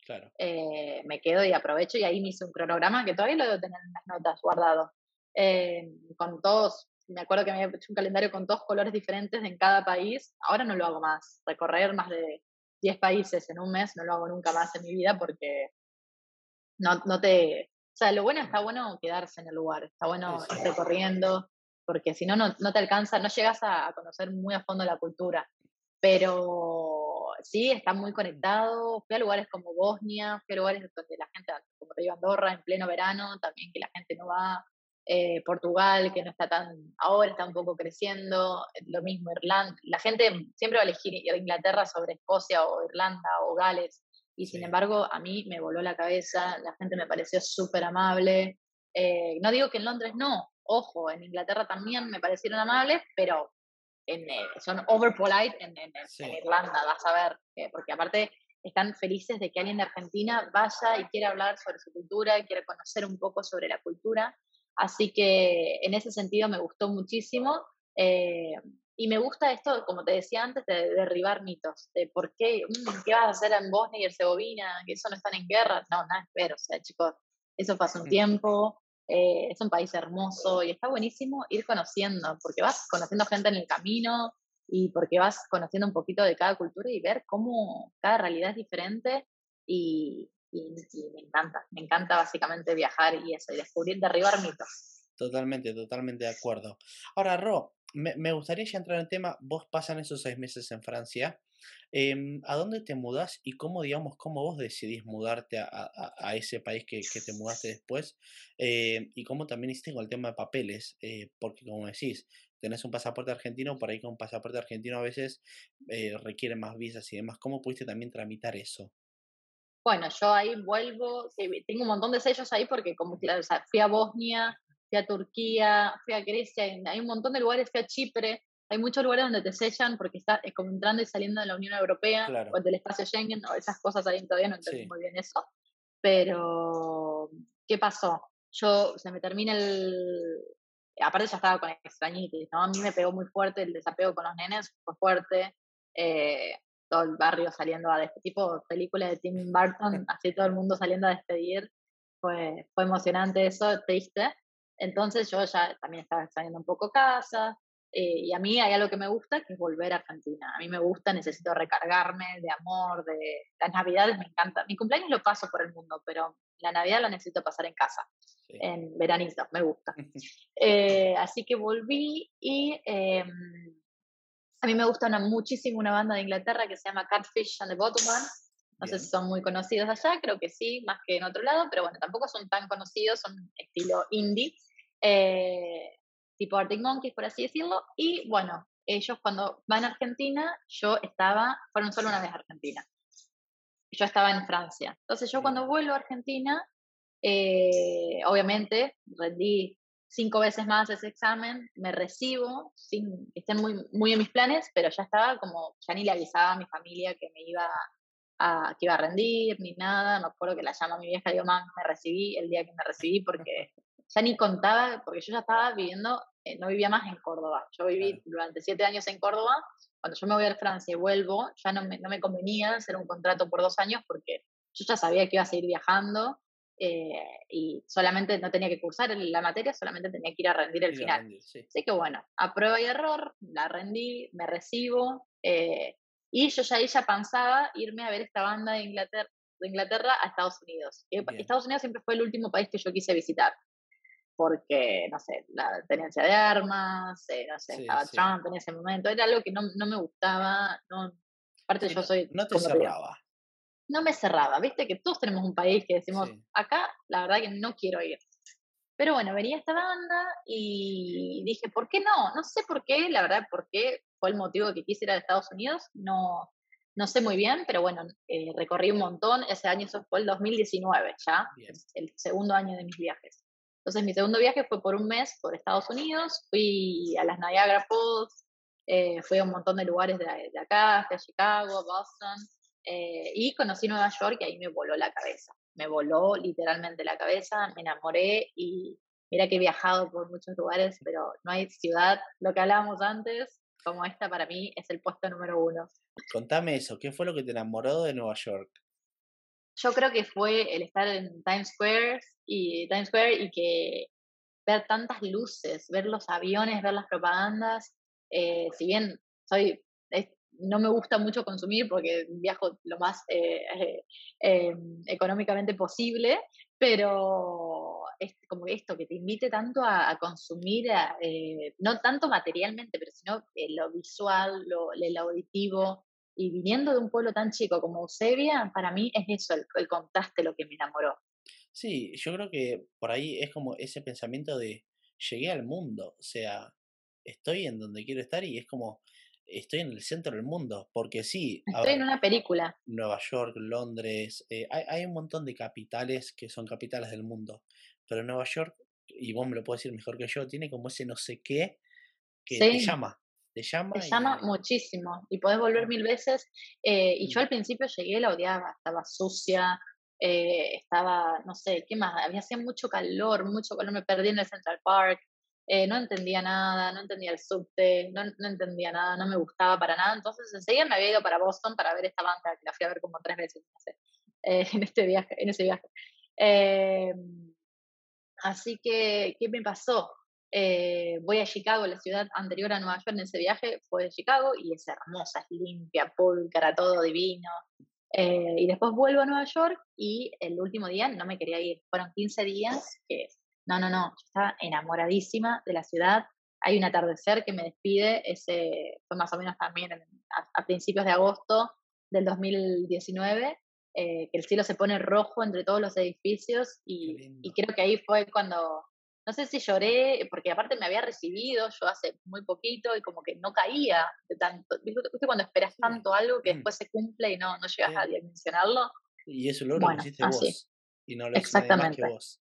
Claro. Eh, me quedo y aprovecho y ahí me hice un cronograma que todavía lo debo tener en las notas guardado. Eh, con todos, me acuerdo que me había hecho un calendario con dos colores diferentes en cada país. Ahora no lo hago más. Recorrer más de 10 países en un mes, no lo hago nunca más en mi vida porque no, no te... O sea, lo bueno está bueno quedarse en el lugar, está bueno ir recorriendo, porque si no, no te alcanza, no llegas a, conocer muy a fondo la cultura. Pero sí, está muy conectado. Fui a lugares como Bosnia, fui a lugares donde la gente, como te digo, Andorra, en pleno verano, también que la gente no va. Eh, Portugal, que no está tan, ahora está un poco creciendo, lo mismo Irlanda, la gente siempre va a elegir Inglaterra sobre Escocia o Irlanda o Gales, y sin embargo a mí me voló la cabeza, la gente me pareció súper amable, eh, no digo que en Londres no, ojo, en Inglaterra también me parecieron amables, pero en, eh, son over polite en, Irlanda, vas a ver, porque aparte están felices de que alguien de Argentina vaya y quiera hablar sobre su cultura, quiera conocer un poco sobre la cultura. Así que en ese sentido me gustó muchísimo. Eh, y me gusta esto, como te decía antes, de, derribar mitos, de por qué, mm, qué vas a hacer en Bosnia y Herzegovina, que eso no están en guerra. No, nada, espero, o sea, chicos, eso pasó un tiempo, eh, es un país hermoso y está buenísimo ir conociendo, porque vas conociendo gente en el camino y porque vas conociendo un poquito de cada cultura y ver cómo cada realidad es diferente y, y, me encanta, me encanta básicamente viajar y eso, y descubrir, derribar mitos. Totalmente, totalmente de acuerdo. Ahora, Ro, me, gustaría ya entrar en el tema, vos pasan esos seis meses en Francia, em, ¿a dónde te mudas y cómo, digamos, cómo vos decidís mudarte a, ese país que, te mudaste después? Eh, y cómo también hiciste con el tema de papeles, eh, porque como decís, tenés un pasaporte argentino, por ahí con un pasaporte argentino a veces eh, requiere más visas y demás. ¿Cómo pudiste también tramitar eso? Bueno, yo ahí vuelvo, tengo un montón de sellos ahí porque como fui a Bosnia, fui a Turquía, fui a Grecia, hay un montón de lugares, fui a Chipre, hay muchos lugares donde te sellan porque estás como entrando y saliendo de la Unión Europea o del espacio Schengen o esas cosas ahí todavía no entiendo muy bien eso. Pero, ¿qué pasó? Yo, se me termina el... Aparte ya estaba con extrañitis, ¿no? A mí me pegó muy fuerte el desapego con los nenes, fue fuerte. Eh, todo el barrio saliendo a despedir, tipo película de Tim Burton, así todo el mundo saliendo a despedir. Fue, fue emocionante eso, triste. Entonces yo ya también estaba extrañando un poco casa. Eh, y a mí hay algo que me gusta, que es volver a Argentina. A mí me gusta, necesito recargarme de amor, de las navidades me encanta. Mi cumpleaños lo paso por el mundo, pero la Navidad la necesito pasar en casa, en veranito, me gusta. <laughs> Eh, así que volví y em, a mí me gusta muchísimo una banda de Inglaterra que se llama Catfish and the Bottomman. No sé si son muy conocidos allá, creo que sí, más que en otro lado, pero bueno, tampoco son tan conocidos, son estilo indie, eh, tipo Arctic Monkeys, por así decirlo. Y bueno, ellos cuando van a Argentina, yo estaba, fueron solo una vez a Argentina. Yo estaba en Francia. Entonces yo cuando vuelvo a Argentina, eh, obviamente rendí cinco veces más ese examen, me recibo, sin estén muy, muy en mis planes, pero ya estaba como, ya ni le avisaba a mi familia que me iba a, que iba a rendir, ni nada, me acuerdo que la llamo a mi vieja digo, mamá, me recibí el día que me recibí porque ya ni contaba, porque yo ya estaba viviendo, eh, no vivía más en Córdoba, yo viví durante siete años en Córdoba, cuando yo me voy a Francia y vuelvo, ya no me, no me convenía hacer un contrato por dos años porque yo ya sabía que iba a seguir viajando eh, y solamente no tenía que cursar la materia, solamente tenía que ir a rendir el final. Así que bueno, a prueba y error, la rendí, me recibo, eh, y yo ya ella pensaba irme a ver esta banda de Inglaterra, de Inglaterra a Estados Unidos. Estados Unidos siempre fue el último país que yo quise visitar porque, no sé, la tenencia de armas, eh, no sé, estaba Trump en ese momento, era algo que no, no me gustaba, no, aparte yo soy... No te cerraba. No me cerraba, viste que todos tenemos un país que decimos, acá la verdad que no quiero ir. Pero bueno, venía esta banda y dije, ¿por qué no? No sé por qué, la verdad, por qué fue el motivo que quise ir a Estados Unidos, no, no sé muy bien, pero bueno, eh, recorrí un montón, ese año eso fue el 2019 ya, el segundo año de mis viajes. Entonces mi segundo viaje fue por un mes por Estados Unidos, fui a las Niagara Falls, eh, fui a un montón de lugares de, acá, fui a Chicago, Boston, eh, y conocí Nueva York y ahí me voló la cabeza. Me voló literalmente la cabeza, me enamoré y mira que he viajado por muchos lugares, pero no hay ciudad, lo que hablábamos antes, como esta para mí es el puesto número uno. Contame eso, ¿qué fue lo que te enamoró de Nueva York? yo creo que fue el estar en Times Square y Times Square y que ver tantas luces, ver los aviones, ver las propagandas, eh, si bien soy no me gusta mucho consumir porque viajo lo más eh, eh, económicamente posible, pero es como esto, que te invite tanto a, consumir, no tanto materialmente, pero sino lo visual, lo, el auditivo, y viniendo de un pueblo tan chico como Eusebia, para mí es eso, el, contraste lo que me enamoró. Sí, yo creo que por ahí es como ese pensamiento de llegué al mundo, o sea, estoy en donde quiero estar y es como estoy en el centro del mundo, porque sí. Estoy en una película. Nueva York, Londres, eh, hay, hay, un montón de capitales que son capitales del mundo, pero Nueva York, y vos me lo puedes decir mejor que yo, tiene como ese no sé qué que te llama. Te llama. Te llama muchísimo y podés volver mil veces. Eh, y yo al principio llegué, la odiaba, estaba sucia, eh, estaba, no sé, ¿qué más? Había hacía mucho calor, mucho calor, me perdí en el Central Park, eh, no entendía nada, no entendía el subte, no, no, entendía nada, no me gustaba para nada. Entonces enseguida me había ido para Boston para ver esta banda, que la fui a ver como tres veces, no sé, <laughs> en, este viaje, en ese viaje. Em, así que, ¿qué me pasó? Eh, voy a Chicago, la ciudad anterior a Nueva York en ese viaje fue de Chicago y es hermosa, es limpia, pulcra, todo divino. Eh, y después vuelvo a Nueva York y el último día no me quería ir. Fueron 15 días que, no, no, no, yo estaba enamoradísima de la ciudad. Hay un atardecer que me despide, ese fue más o menos también a, principios de agosto del 2019, eh, que el cielo se pone rojo entre todos los edificios y, y creo que ahí fue cuando no sé si lloré, porque aparte me había recibido yo hace muy poquito y como que no caía de tanto. ¿Viste cuando esperas tanto algo que mm. después se cumple y no, no llegas a dimensionarlo? Y eso lo bueno, hiciste vos. Y no lo Exactamente. Más que vos.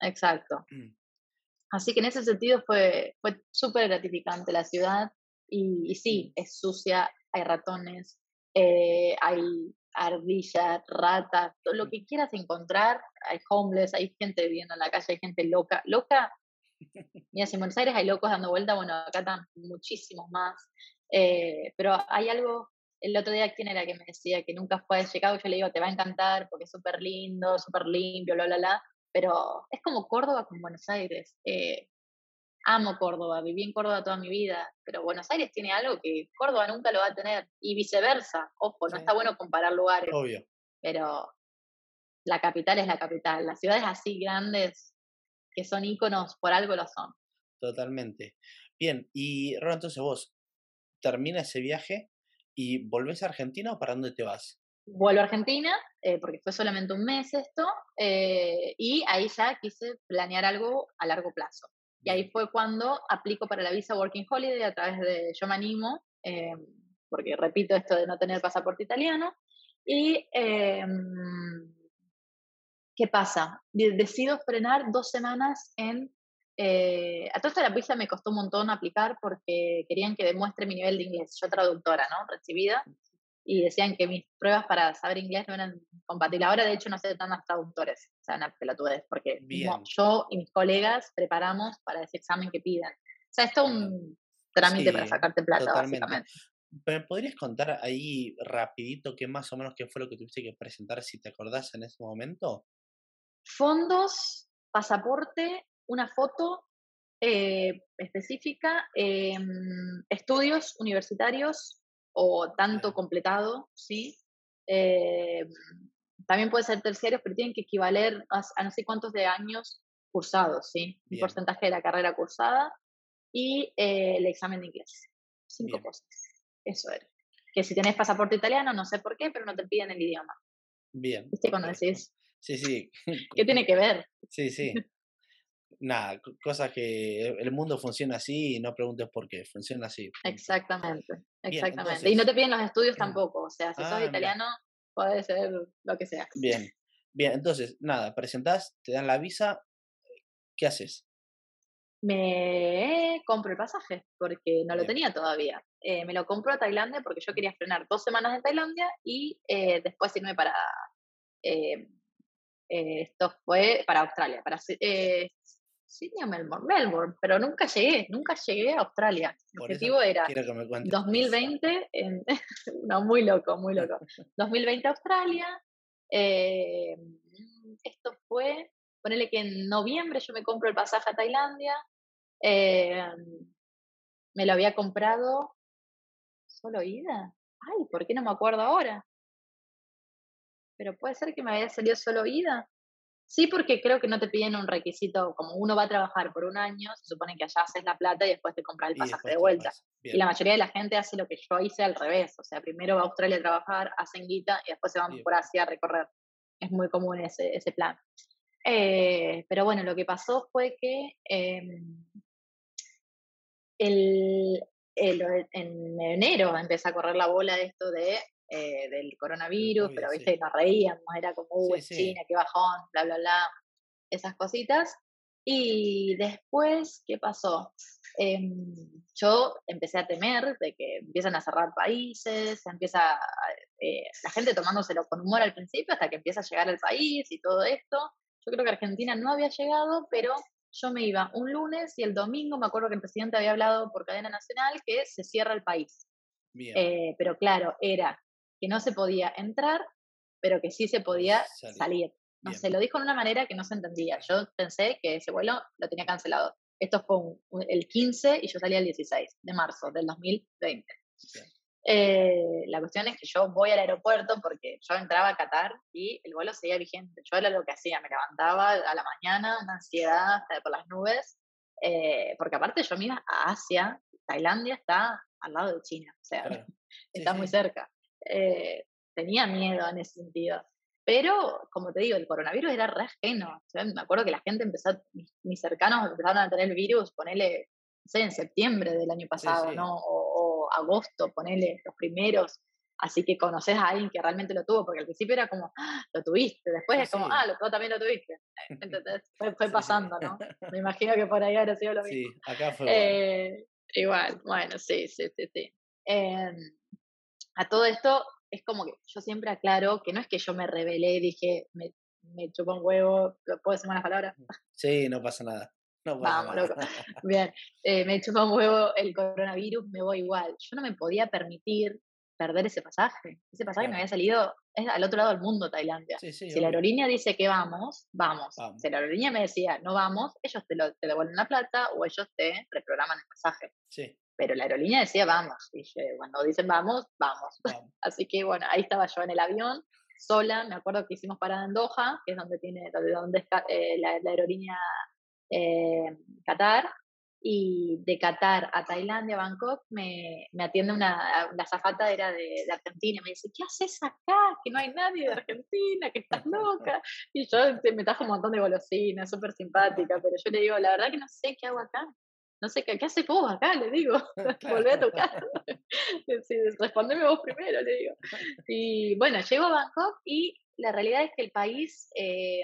Exacto. Mm. Así que en ese sentido fue, fue súper gratificante la ciudad. Y, sí, mm. es sucia, hay ratones, eh, hay ardillas, ratas, todo lo que quieras encontrar, hay homeless, hay gente viviendo en la calle, hay gente loca, loca. <laughs> Mira, si en Buenos Aires hay locos dando vuelta, bueno, acá están muchísimos más. Eh, pero hay algo, el otro día, ¿quién era que me decía que nunca fue a Chicago? Yo le digo, te va a encantar porque es súper lindo, súper limpio, bla, bla, bla. Pero es como Córdoba con Buenos Aires. Eh, amo Córdoba, viví en Córdoba toda mi vida, pero Buenos Aires tiene algo que Córdoba nunca lo va a tener y viceversa. Ojo, no está bueno comparar lugares. Obvio. Pero la capital es la capital. Las ciudades así grandes que son íconos, por algo lo son. Totalmente. Bien, y Ron, entonces vos termina ese viaje y volvés a Argentina o para dónde te vas? Vuelvo a Argentina, eh, porque fue solamente un mes esto, eh, y ahí ya quise planear algo a largo plazo. Y ahí fue cuando aplico para la visa Working Holiday a través de Yo Me Animo, eh, porque repito esto de no tener pasaporte italiano. Y, eh, ¿qué pasa? Decido frenar dos semanas en... Eh, a toda esta la visa me costó un montón aplicar porque querían que demuestre mi nivel de inglés. Yo traductora, ¿no? Recibida y decían que mis pruebas para saber inglés no eran compatibles. Ahora, de hecho, no sé tantos traductores, o sea, una pelotudez, porque yo y mis colegas preparamos para ese examen que piden. O sea, esto es un trámite para sacarte plata, básicamente. ¿Me podrías contar ahí rapidito qué más o menos qué fue lo que tuviste que presentar, si te acordás en ese momento? fondos, pasaporte, una foto eh, específica, em, estudios universitarios o tanto completado, ¿sí? Em, también puede ser terciarios, pero tienen que equivaler a, no sé cuántos de años cursados, ¿sí? Un porcentaje de la carrera cursada y eh, el examen de inglés. Cinco cosas. Eso era. Que si tenés pasaporte italiano, no sé por qué, pero no te piden el idioma. Bien. ¿Viste cuando decís? Sí, sí. ¿Qué tiene que ver? Sí, sí. Nada, cosas que el mundo funciona así y no preguntes por qué, funciona así. Exactamente, exactamente. y no te piden los estudios tampoco, o sea, si sos ah, italiano, puede ser lo que sea. Bien, bien, entonces, nada, presentás, te dan la visa, ¿qué haces? Me compro el pasaje, porque no lo tenía todavía. Eh, me lo compro a Tailandia porque yo quería frenar dos semanas en Tailandia y eh, después irme para... Eh, esto fue para Australia, para Sydney o Melbourne, Melbourne, pero nunca llegué, nunca llegué a Australia. El objetivo era 2020, en, <laughs> no, muy loco, muy loco. 2020 Australia, eh, esto fue, ponele que en noviembre yo me compro el pasaje a Tailandia, eh, me lo había comprado solo ida. Ay, ¿por qué no me acuerdo ahora? Pero puede ser que me había salido solo ida. Sí, porque creo que no te piden un requisito, como uno va a trabajar por un año, se supone que allá haces la plata y después te compras el pasaje de vuelta. Y la mayoría de la gente hace lo que yo hice al revés, o sea, primero va a Australia a trabajar, hacen guita y después se van por Asia a recorrer. Es muy común ese, ese plan. Eh, pero bueno, lo que pasó fue que em, el, en enero empecé a correr la bola de esto de eh, del coronavirus, pero viste, nos reíamos, era como, uh, China, qué bajón, bla, bla, bla, esas cositas. Y después, ¿qué pasó? Em, yo empecé a temer de que empiezan a cerrar países, empieza eh, la gente tomándoselo con humor al principio hasta que empieza a llegar al país y todo esto. Yo creo que Argentina no había llegado, pero yo me iba un lunes y el domingo me acuerdo que el presidente había hablado por cadena nacional que se cierra el país. Eh, pero claro, era que no se podía entrar, pero que sí se podía salir. No se lo dijo de una manera que no se entendía. Yo pensé que ese vuelo lo tenía cancelado. Esto fue el 15 y yo salí el 16 de marzo del 2020. Eh, la cuestión es que yo voy al aeropuerto porque yo entraba a Qatar y el vuelo seguía vigente. Yo era lo que hacía, me levantaba a la mañana, una ansiedad por las nubes, eh, porque aparte yo me iba a Asia, Tailandia está al lado de China, o sea, <laughs> está muy cerca. Eh, tenía miedo en ese sentido. Pero, como te digo, el coronavirus era re ajeno. me acuerdo que la gente empezó, mis, cercanos empezaron a tener el virus, ponele, no sé, en septiembre del año pasado, ¿no? O, agosto, ponele, los primeros. Así que conoces a alguien que realmente lo tuvo, porque al principio era como, ah, lo tuviste, después es como, ah, lo, también lo tuviste. <laughs> Entonces, fue, fue, pasando, ¿no? Me imagino que por ahí habrá sido lo mismo. Sí, acá fue. Eh, igual, bueno, sí, sí, sí, sí. Eh, a todo esto es como que yo siempre aclaro que no es que yo me rebelé y dije, me, me chupo un huevo, ¿puedo decir malas palabras? Sí, no pasa nada. No Vamos, loco. <laughs> <laughs> Bien, eh, me chupa un huevo el coronavirus, me voy igual. Yo no me podía permitir perder ese pasaje. Ese pasaje me había salido es al otro lado del mundo, Tailandia. si la aerolínea dice que vamos, vamos, Si la aerolínea me decía no vamos, ellos te, lo, te devuelven la plata o ellos te reprograman el pasaje. Sí pero la aerolínea decía vamos, y cuando dicen vamos, vamos. <laughs> <laughs> Así que bueno, ahí estaba yo en el avión, sola, me acuerdo que hicimos parada en Doha, que es donde tiene, donde, está eh, la, aerolínea eh, Qatar, y de Qatar a Tailandia, Bangkok, me, me atiende una, la zafata era de, de, Argentina, me dice, ¿qué haces acá? Que no hay nadie de Argentina, que estás loca. <laughs> Y yo me trajo un montón de golosinas, súper simpática, pero yo le digo, la verdad que no sé qué hago acá no sé, ¿qué, qué haces vos acá? Le digo, <laughs> <laughs> volvé a tocar. <laughs> sí, respondeme vos primero, le digo. Y bueno, llego a Bangkok y la realidad es que el país, eh,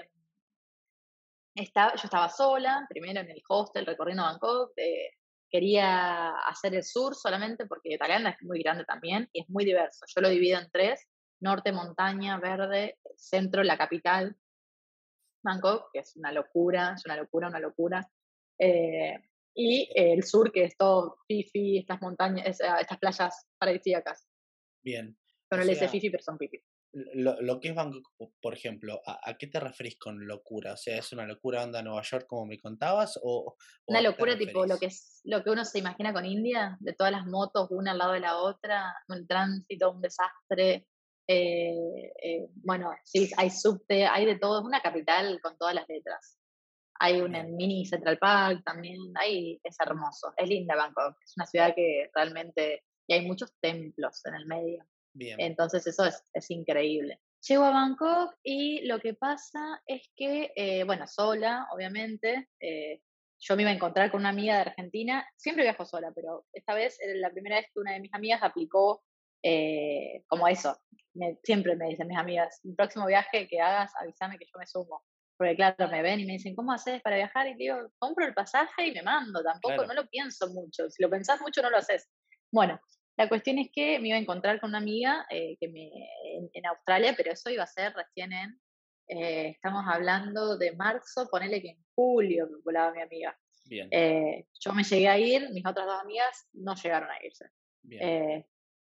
estaba, yo estaba sola, primero en el hostel recorriendo Bangkok, eh, quería hacer el sur solamente porque Tailandia es muy grande también y es muy diverso. Yo lo divido en tres, norte, montaña, verde, centro, la capital, Bangkok, que es una locura, es una locura, una locura. Eh, y el sur, que es todo Fifi, estas montañas, estas playas paradisíacas. Bien. Pero no le dice Fifi, pero son Fifi. lo, lo, que es Bangkok, por ejemplo, ¿a, qué te referís con locura? O sea, ¿es una locura onda Nueva York como me contabas? O, una locura tipo lo que es lo que uno se imagina con India, de todas las motos una al lado de la otra, un tránsito, un desastre. Eh, eh, bueno, sí, hay subte, hay de todo, es una capital con todas las letras. Hay un mini Central Park también, ahí es hermoso, es linda Bangkok, es una ciudad que realmente, y hay muchos templos en el medio. Entonces eso es, es, increíble. Llego a Bangkok y lo que pasa es que, eh, bueno, sola, obviamente, eh, yo me iba a encontrar con una amiga de Argentina, siempre viajo sola, pero esta vez era la primera vez que una de mis amigas aplicó eh, como eso. siempre me dicen mis amigas, el próximo viaje que hagas, avísame que yo me sumo. Porque claro, me ven y me dicen, ¿cómo haces para viajar? Y digo, compro el pasaje y me mando, tampoco, no lo pienso mucho. Si lo pensás mucho, no lo haces. Bueno, la cuestión es que me iba a encontrar con una amiga eh, que me, en, Australia, pero eso iba a ser recién en, eh, estamos hablando de marzo, ponele que en julio me volaba mi amiga. Bien. Eh, yo me llegué a ir, mis otras dos amigas no llegaron a irse. Bien.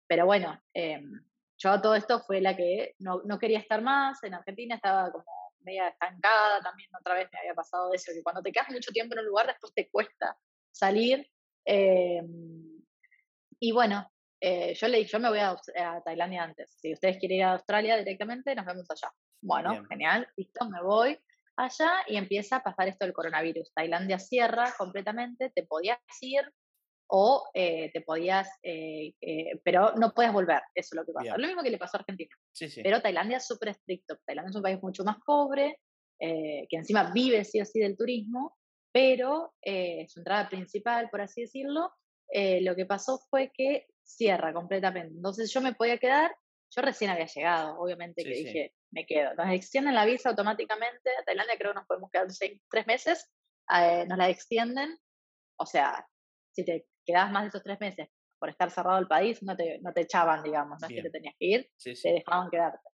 pero bueno, em, yo todo esto fue la que no, no, quería estar más en Argentina, estaba como media estancada también, otra vez me había pasado eso, que cuando te quedas mucho tiempo en un lugar después te cuesta salir. Eh, y bueno, eh, yo le dije, yo me voy a, Tailandia antes. Si ustedes quieren ir a Australia directamente, nos vemos allá. Bueno, genial, listo, me voy allá y empieza a pasar esto del coronavirus. Tailandia cierra completamente, te podías ir o eh, te podías, eh, pero no puedes volver, eso es lo que pasa. Lo mismo que le pasó a Argentina. Pero Tailandia es súper estricto. Tailandia es un país mucho más pobre, que encima vive sí o sí del turismo, pero su entrada principal, por así decirlo, eh, lo que pasó fue que cierra completamente. Entonces yo me podía quedar, yo recién había llegado, obviamente que dije, me quedo. Nos extienden la visa automáticamente, a Tailandia creo que nos podemos quedar seis, tres meses, eh, nos la extienden, o sea, si te quedas más de esos tres meses por estar cerrado el país, no te, no te echaban, digamos, no es que te tenías que ir, te dejaban quedarte.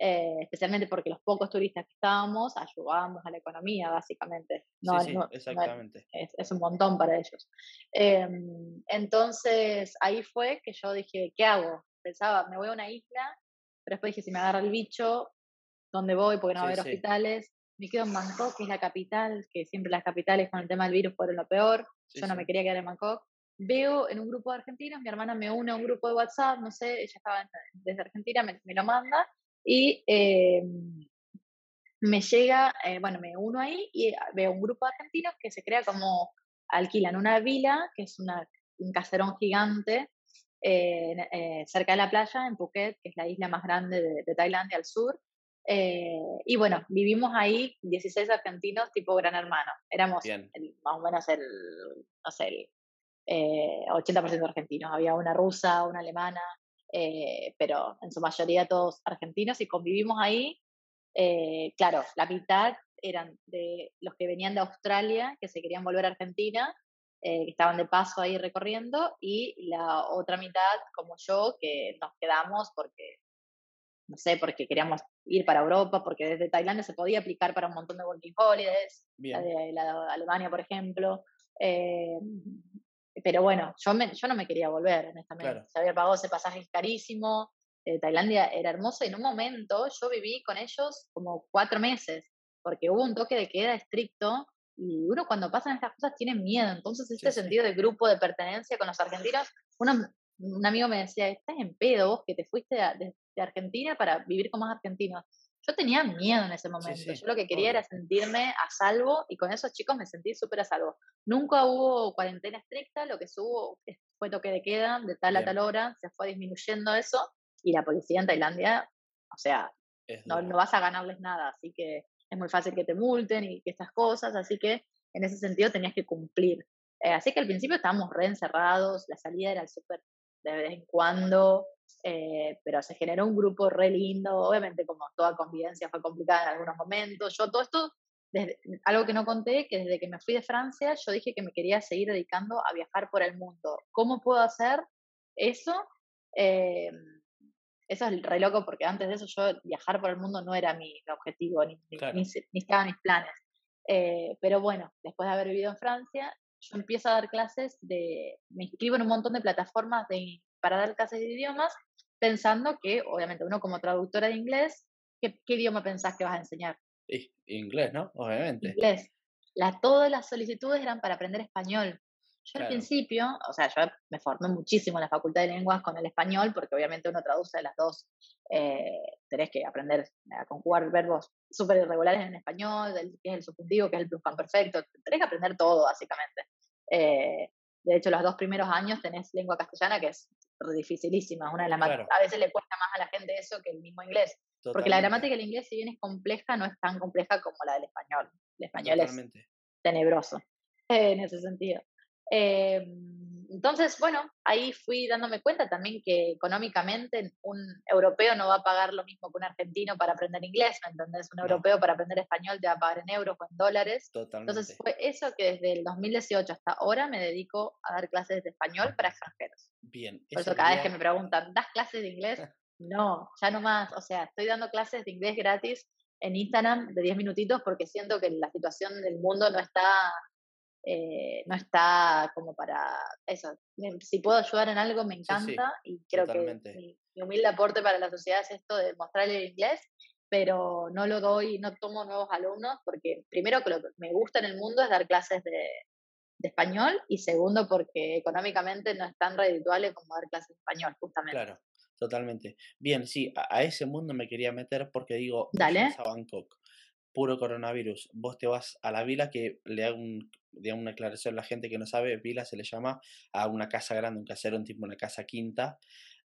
Eh, especialmente porque los pocos turistas que estábamos ayudábamos a la economía, básicamente. No, sí, exactamente. es, un montón para ellos. Em, entonces, ahí fue que yo dije, ¿qué hago? Pensaba, me voy a una isla, pero después dije, si me agarra el bicho, ¿dónde voy? Porque no va a haber hospitales. Me quedo en Bangkok, que es la capital, que siempre las capitales con el tema del virus fueron lo peor. yo no me quería quedar en Bangkok veo en un grupo de argentinos, mi hermana me une a un grupo de WhatsApp, no sé, ella estaba desde Argentina, me, lo manda, y eh, me llega, eh, bueno, me uno ahí y veo un grupo de argentinos que se crea como alquilan una vila, que es una, un caserón gigante eh, cerca de la playa, en Phuket, que es la isla más grande de, Tailandia al sur. y bueno, vivimos ahí 16 argentinos tipo gran hermano. Éramos más o menos el, no sé, el 80% argentinos. Había una rusa, una alemana, eh, pero en su mayoría todos argentinos y convivimos ahí. Eh, claro, la mitad eran de los que venían de Australia, que se querían volver a Argentina, eh, que estaban de paso ahí recorriendo, y la otra mitad, como yo, que nos quedamos porque, no sé, porque queríamos ir para Europa, porque desde Tailandia se podía aplicar para un montón de working holidays, la de, la de Alemania, por ejemplo. Pero bueno, yo, me, yo no me quería volver, honestamente. Se había pagado ese pasaje carísimo. Eh, Tailandia era hermoso y en un momento yo viví con ellos como cuatro meses, porque hubo un toque de queda estricto y uno cuando pasan estas cosas tiene miedo. Entonces, este sentido de grupo, de pertenencia con los argentinos, uno, un amigo me decía, estás en pedo vos que te fuiste de, de Argentina para vivir con más argentinos. Yo tenía miedo en ese momento. yo lo que quería era sentirme a salvo y con esos chicos me sentí súper a salvo. Nunca hubo cuarentena estricta, lo que hubo fue toque de queda de tal a tal hora, se fue disminuyendo eso y la policía en Tailandia, o sea, no, no, vas a ganarles nada, así que es muy fácil que te multen y que estas cosas, así que en ese sentido tenías que cumplir. Eh, así que al principio estábamos re encerrados, la salida era súper de vez en cuando, eh, pero se generó un grupo re lindo, obviamente como toda convivencia fue complicada en algunos momentos, yo todo esto, desde, algo que no conté, que desde que me fui de Francia, yo dije que me quería seguir dedicando a viajar por el mundo. ¿Cómo puedo hacer eso? Eh, eso es re loco porque antes de eso yo viajar por el mundo no era mi, objetivo, ni, ni, estaban mis planes. Eh, pero bueno, después de haber vivido en Francia, yo empiezo a dar clases de, me inscribo en un montón de plataformas de, para dar clases de idiomas pensando que, obviamente, uno como traductora de inglés, ¿qué, idioma pensás que vas a enseñar? inglés, ¿no? Obviamente. Inglés. La, todas las solicitudes eran para aprender español. Yo al principio, o sea, yo me formé muchísimo en la Facultad de Lenguas con el español, porque obviamente uno traduce las dos, eh, tenés que aprender a conjugar verbos súper irregulares en español, del, qué es el subjuntivo, qué es el pluscuamperfecto, tenés que aprender todo, básicamente. Eh, de hecho, los dos primeros años tenés lengua castellana, que es dificilísima, una de las a veces le cuesta más a la gente eso que el mismo inglés. Porque la gramática del inglés, si bien es compleja, no es tan compleja como la del español. El español es tenebroso en ese sentido. Eh, entonces, bueno, ahí fui dándome cuenta también que económicamente un europeo no va a pagar lo mismo que un argentino para aprender inglés, ¿me entendés? Un europeo para aprender español te va a pagar en euros o en dólares. Entonces fue eso que desde el 2018 hasta ahora me dedico a dar clases de español para extranjeros. Bien. Por eso cada vez que me preguntan, ¿das clases de inglés? <laughs> No, ya no más. O sea, estoy dando clases de inglés gratis en Instagram de 10 minutitos porque siento que la situación del mundo no está eh, no está como para eso. Si puedo ayudar en algo, me encanta y creo que mi, humilde aporte para la sociedad es esto de mostrarle el inglés, pero no lo doy, no tomo nuevos alumnos porque primero que lo que me gusta en el mundo es dar clases de, español y segundo porque económicamente no es tan redituable como dar clases de español, justamente. Claro. Totalmente. Bien, sí, a, ese mundo me quería meter porque digo, Dale. a Bangkok, puro coronavirus. Vos te vas a la vila que le hago un, una aclaración la gente que no sabe, vila se le llama a una casa grande, un caserón tipo una casa quinta.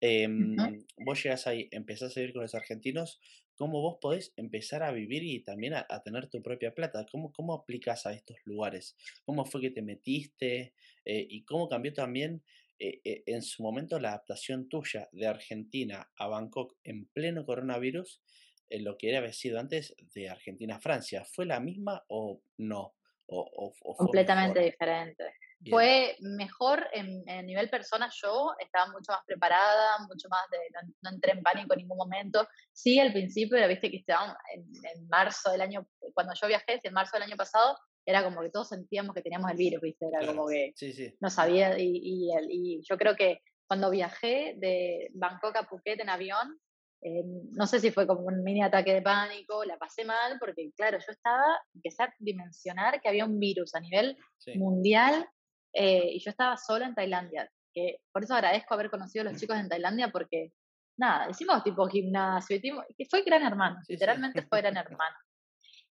Em, vos llegas ahí, empezás a vivir con los argentinos, ¿cómo vos podés empezar a vivir y también a, tener tu propia plata? ¿Cómo, ¿Cómo aplicas a estos lugares? ¿Cómo fue que te metiste? Eh, ¿Y cómo cambió también eh, eh, en su momento la adaptación tuya de Argentina a Bangkok en pleno coronavirus? en lo que era sido antes de Argentina a Francia. ¿Fue la misma o no? O, Completamente diferente. Fue mejor en, nivel persona, yo estaba mucho más preparada, mucho más de, no, entré en pánico en ningún momento. Sí, al principio, viste que estaban en, en, marzo del año, cuando yo viajé, en marzo del año pasado, era como que todos sentíamos que teníamos el virus, viste, era como que no sabía, y, y, y yo creo que cuando viajé de Bangkok a Phuket en avión, eh, no sé si fue como un mini ataque de pánico, la pasé mal, porque claro, yo estaba, empecé a dimensionar que había un virus a nivel mundial eh, y yo estaba sola en Tailandia. Que por eso agradezco haber conocido a los chicos en Tailandia, porque nada, hicimos tipo gimnasio, que fue gran hermano, literalmente fue gran hermano.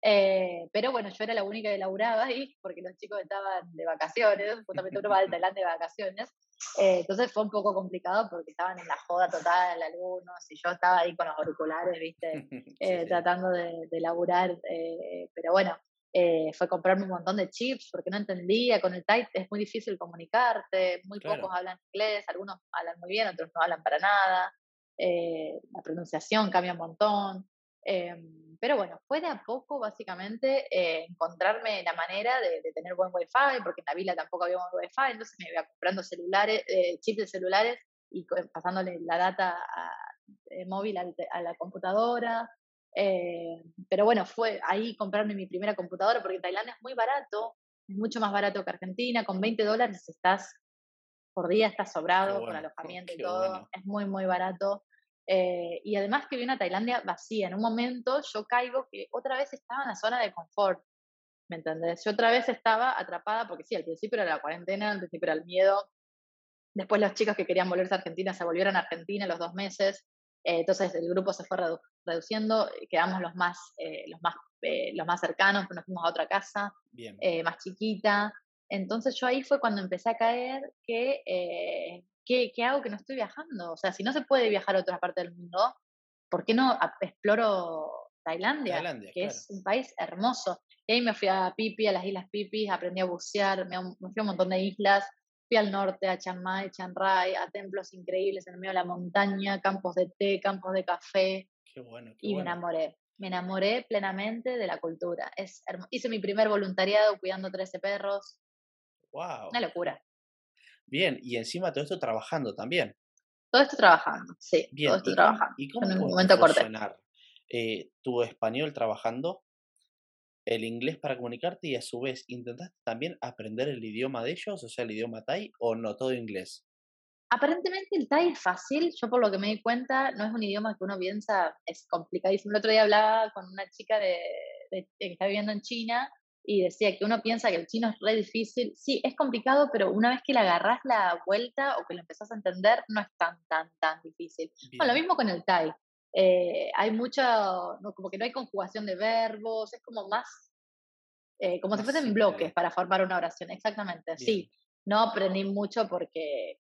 Eh, pero bueno, yo era la única que laburaba ahí, porque los chicos estaban de vacaciones, justamente uno va al Tailandia de vacaciones, eh, entonces fue un poco complicado porque estaban en la joda total algunos y yo estaba ahí con los auriculares, viste, <laughs> eh, tratando de, de laburar, eh, pero bueno, fue comprarme un montón de chips porque no entendía, con el Tide es muy difícil comunicarte, muy pocos hablan inglés, algunos hablan muy bien, otros no hablan para nada, la pronunciación cambia un montón. Em, pero bueno, fue de a poco básicamente eh, encontrarme la manera de, tener buen wifi, porque en la vila tampoco había buen wifi, entonces me iba comprando celulares, eh, chips de celulares y pasándole la data eh, móvil a la computadora. pero bueno, fue ahí comprarme mi primera computadora, porque Tailandia es muy barato, es mucho más barato que Argentina, con 20 dólares estás por día, estás sobrado con alojamiento y todo, es muy, muy barato. Eh, y además que vi una Tailandia vacía. En un momento yo caigo que otra vez estaba en la zona de confort. ¿Me entendés? Yo otra vez estaba atrapada, porque sí, al principio era la cuarentena, al principio era el miedo. Después los chicos que querían volverse a Argentina se volvieron a Argentina los dos meses. Eh, entonces el grupo se fue reduciendo, quedamos los más, eh, los más, los más cercanos, nos fuimos a otra casa, más chiquita. Entonces yo ahí fue cuando empecé a caer que ¿qué, hago que no estoy viajando? O sea, si no se puede viajar a otra parte del mundo, ¿por qué no exploro Tailandia? que es un país hermoso. Y ahí me fui a Pipi, a las Islas Pipi, aprendí a bucear, me, fui a un montón de islas, fui al norte, a Chiang Mai, Chiang Rai, a templos increíbles en el medio de la montaña, campos de té, campos de café. Qué bueno, y me enamoré. Me enamoré plenamente de la cultura. Es Hice mi primer voluntariado cuidando 13 perros. Wow. Una locura. Bien, y encima todo esto trabajando también. Todo esto trabajando, sí. todo esto trabajando. ¿Y cómo puede funcionar eh, tu español trabajando, el inglés para comunicarte y a su vez intentaste también aprender el idioma de ellos, o sea, el idioma thai, o no, todo inglés? aparentemente el Thai es fácil, yo por lo que me di cuenta, no es un idioma que uno piensa, es complicadísimo. El otro día hablaba con una chica de, que está viviendo en China y decía que uno piensa que el chino es re difícil. Sí, es complicado, pero una vez que le agarras la vuelta o que lo empezás a entender, no es tan, tan, tan difícil. Bueno, lo mismo con el Thai. Eh, hay mucho, como que no hay conjugación de verbos, es como más, eh, como si fuesen bloques para formar una oración, exactamente. Sí, no aprendí mucho porque,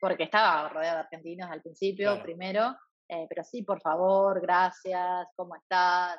porque estaba rodeada de argentinos al principio, primero, eh, pero sí, por favor, gracias, ¿cómo estás?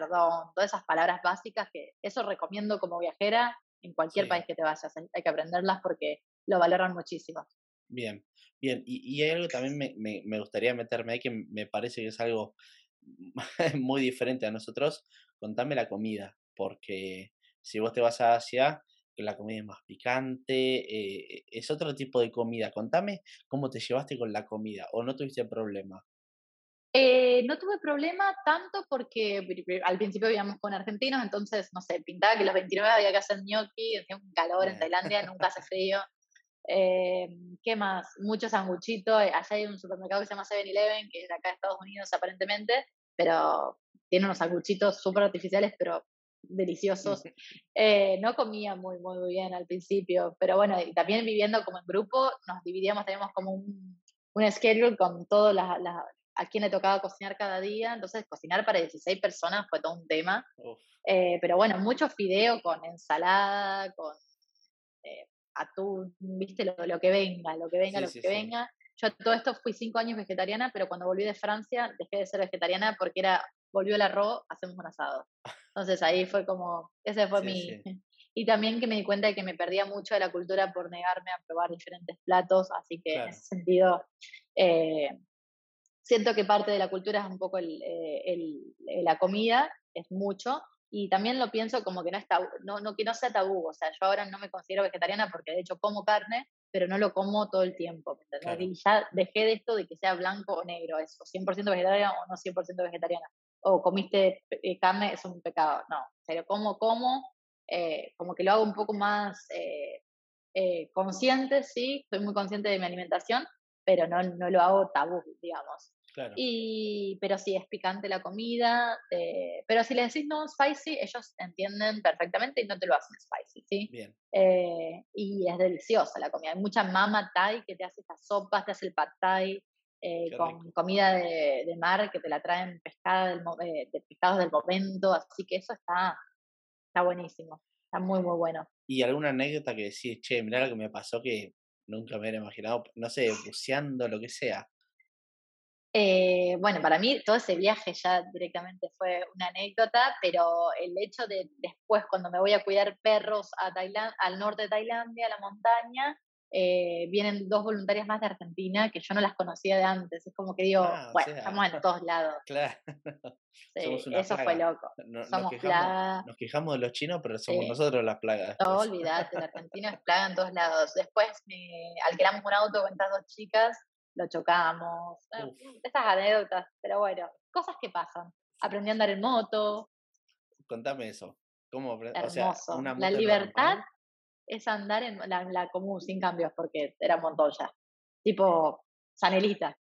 Perdón, todas esas palabras básicas que eso recomiendo como viajera en cualquier país que te vayas, hay que aprenderlas porque lo valoran muchísimo. Bien, bien. Y, hay algo que también me, me, me, gustaría meterme ahí que me parece que es algo <laughs> muy diferente a nosotros. Contame la comida, porque si vos te vas a Asia, la comida es más picante, eh, es otro tipo de comida. Contame cómo te llevaste con la comida o no tuviste problema. Eh, no tuve problema tanto porque al principio vivíamos con argentinos, entonces, no sé, pintaba que los 29 había que hacer gnocchi, hacía un calor en Tailandia, nunca hace frío. Eh, ¿Qué más? Muchos sanguchitos. Eh, allá hay un supermercado que se llama 7-Eleven, que es de acá de Estados Unidos aparentemente, pero tiene unos sanguchitos súper artificiales, pero deliciosos. <laughs> Eh, no comía muy, muy bien al principio, pero bueno, y también viviendo como en grupo, nos dividíamos, teníamos como un, un schedule con todas las, a quién le tocaba cocinar cada día, entonces cocinar para 16 personas fue todo un tema. pero bueno, mucho fideo con ensalada, con atún, viste, lo, lo, que venga, lo que venga, lo que venga. Yo todo esto fui cinco años vegetariana, pero cuando volví de Francia dejé de ser vegetariana porque era, volvió el arroz, hacemos un asado. Entonces ahí fue como, ese fue mi... <laughs> Y también que me di cuenta de que me perdía mucho de la cultura por negarme a probar diferentes platos, así que en ese sentido eh, siento que parte de la cultura es un poco el, eh, el, la comida, es mucho, y también lo pienso como que no, está, no, no, que no sea tabú, o sea, yo ahora no me considero vegetariana porque de hecho como carne, pero no lo como todo el tiempo, Y ya dejé de esto de que sea blanco o negro, eso, 100% vegetariana o no 100% vegetariana, o comiste eh, carne, es un pecado, no, pero como, como, eh, como que lo hago un poco más eh, consciente, sí, soy muy consciente de mi alimentación, pero no, no lo hago tabú, digamos. Y, pero sí, es picante la comida. Eh, pero si le decís no spicy, ellos entienden perfectamente y no te lo hacen spicy, ¿sí? Bien. Eh, y es deliciosa la comida. Hay mucha mama thai que te hace estas sopas, te hace el pad thai. Eh, con comida de, de, mar que te la traen pescada del, de pescados del momento, así que eso está, está buenísimo, está muy muy bueno. ¿Y alguna anécdota que decís, che, mirá lo que me pasó que nunca me hubiera imaginado, no sé, buceando, lo que sea? Eh, bueno, para mí todo ese viaje ya directamente fue una anécdota, pero el hecho de después cuando me voy a cuidar perros a al norte de Tailandia, a la montaña, eh, vienen dos voluntarias más de Argentina que yo no las conocía de antes. Es como que digo, ah, bueno, estamos en todos lados. Claro. <laughs> Sí, eso fue loco. somos nos quejamos, Nos quejamos de los chinos, pero somos nosotros las plagas. No, olvídate, la Argentina es plaga en todos lados. Después me alquilamos un auto con estas dos chicas lo chocamos, eh, estas anécdotas, pero bueno, cosas que pasan. Aprendí a andar en moto. Contame eso. ¿Cómo Hermoso. la libertad es andar en la, común sin cambios porque era Montoya. Tipo Sanelita,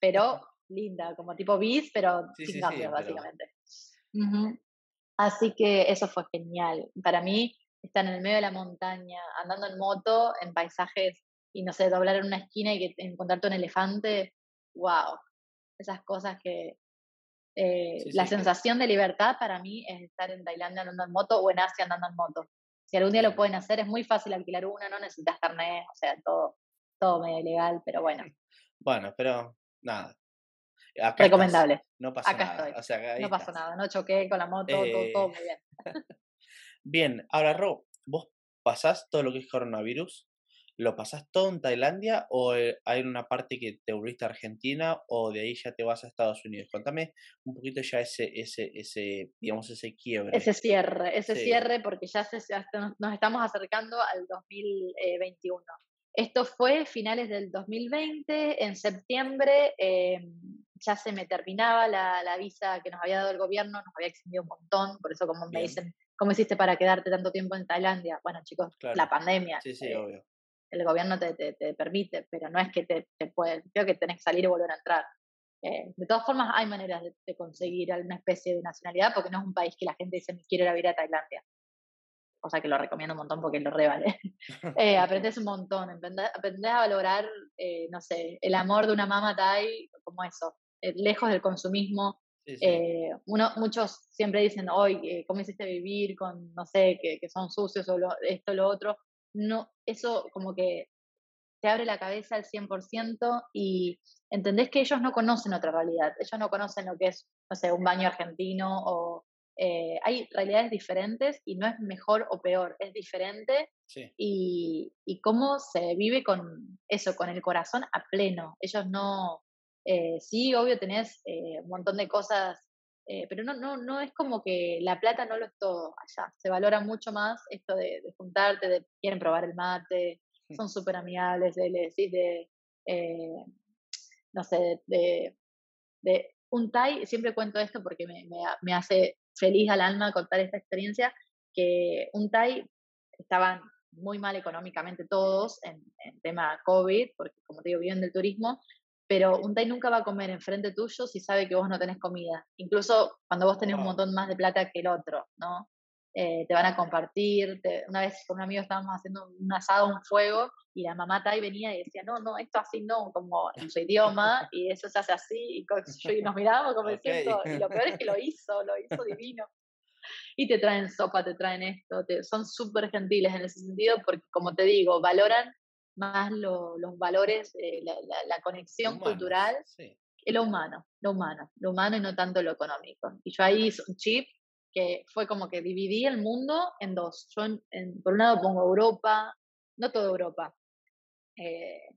pero <laughs> linda, como tipo bis, pero sin cambios, básicamente. Así que eso fue genial. Para mí, estar en el medio de la montaña, andando en moto, en paisajes y no sé, doblar en una esquina y que encontrarte un elefante, wow, esas cosas que... Eh, la sensación de libertad para mí es estar en Tailandia andando en moto o en Asia andando en moto. Si algún día lo pueden hacer, es muy fácil alquilar una, no necesitas carnet, o sea, todo, todo medio legal, pero bueno. Bueno, pero nada. Recomendable. No pasa nada. no pasó nada, no choqué con la moto, todo, todo eh, muy bien. <laughs> bien, ahora Ro, vos pasás todo lo que es coronavirus, ¿Lo pasás todo en Tailandia o eh, hay una parte que te volviste a Argentina o de ahí ya te vas a Estados Unidos? Contame un poquito ya ese, ese, ese digamos, ese quiebre. Ese cierre, ese cierre porque ya, se, nos estamos acercando al 2021. Esto fue finales del 2020, en septiembre em, ya se me terminaba la, la, visa que nos había dado el gobierno, nos había extendido un montón, por eso como me dicen, ¿cómo hiciste para quedarte tanto tiempo en Tailandia? Bueno chicos, la pandemia. Sí, sí, eh, obvio el gobierno te, te, permite, pero no es que te, te puede, creo que tenés que salir y volver a entrar. Eh, de todas formas, hay maneras de, conseguir alguna especie de nacionalidad porque no es un país que la gente dice, quiero ir a vivir a Tailandia. Cosa que lo recomiendo un montón porque lo revale. <laughs> eh, aprendes un montón, aprendes, a valorar, eh, no sé, el amor de una mamá Thai como eso, eh, lejos del consumismo. uno, muchos siempre dicen, hoy, ¿cómo hiciste vivir con, no sé, que, que son sucios o lo, esto, lo otro? No, eso como que te abre la cabeza al 100% y entendés que ellos no conocen otra realidad, ellos no conocen lo que es, no sé, un baño argentino o eh, hay realidades diferentes y no es mejor o peor, es diferente y, y, cómo se vive con eso, con el corazón a pleno. Ellos no, eh, sí, obvio tenés eh, un montón de cosas, pero no, no, no es como que la plata no lo es todo allá, se valora mucho más esto de, de juntarte, de quieren probar el mate, son súper amigables, de, de, eh, no sé, de, de, un Thai, siempre cuento esto porque me, me, hace feliz al alma contar esta experiencia, que un Thai estaban muy mal económicamente todos en, en, tema COVID, porque como te digo, viven del turismo, pero un Thai nunca va a comer enfrente tuyo si sabe que vos no tenés comida, incluso cuando vos tenés un montón más de plata que el otro, ¿no? Eh, te van a compartir. una vez con un amigo estábamos haciendo un asado, un fuego, y la mamá Tai venía y decía, no, no, esto así no, como en su idioma, <laughs> y eso se hace así, y, nos mirábamos como diciendo, y lo peor es que lo <laughs> hizo, lo hizo divino. Y te traen sopa, te traen esto, son súper gentiles en ese sentido, porque como te digo, valoran más los valores, eh, la, conexión cultural, lo humano, lo humano, lo humano y no tanto lo económico. Y yo ahí hice un chip que fue como que dividí el mundo en dos. Yo, en, por un lado, pongo Europa, no toda Europa. Eh,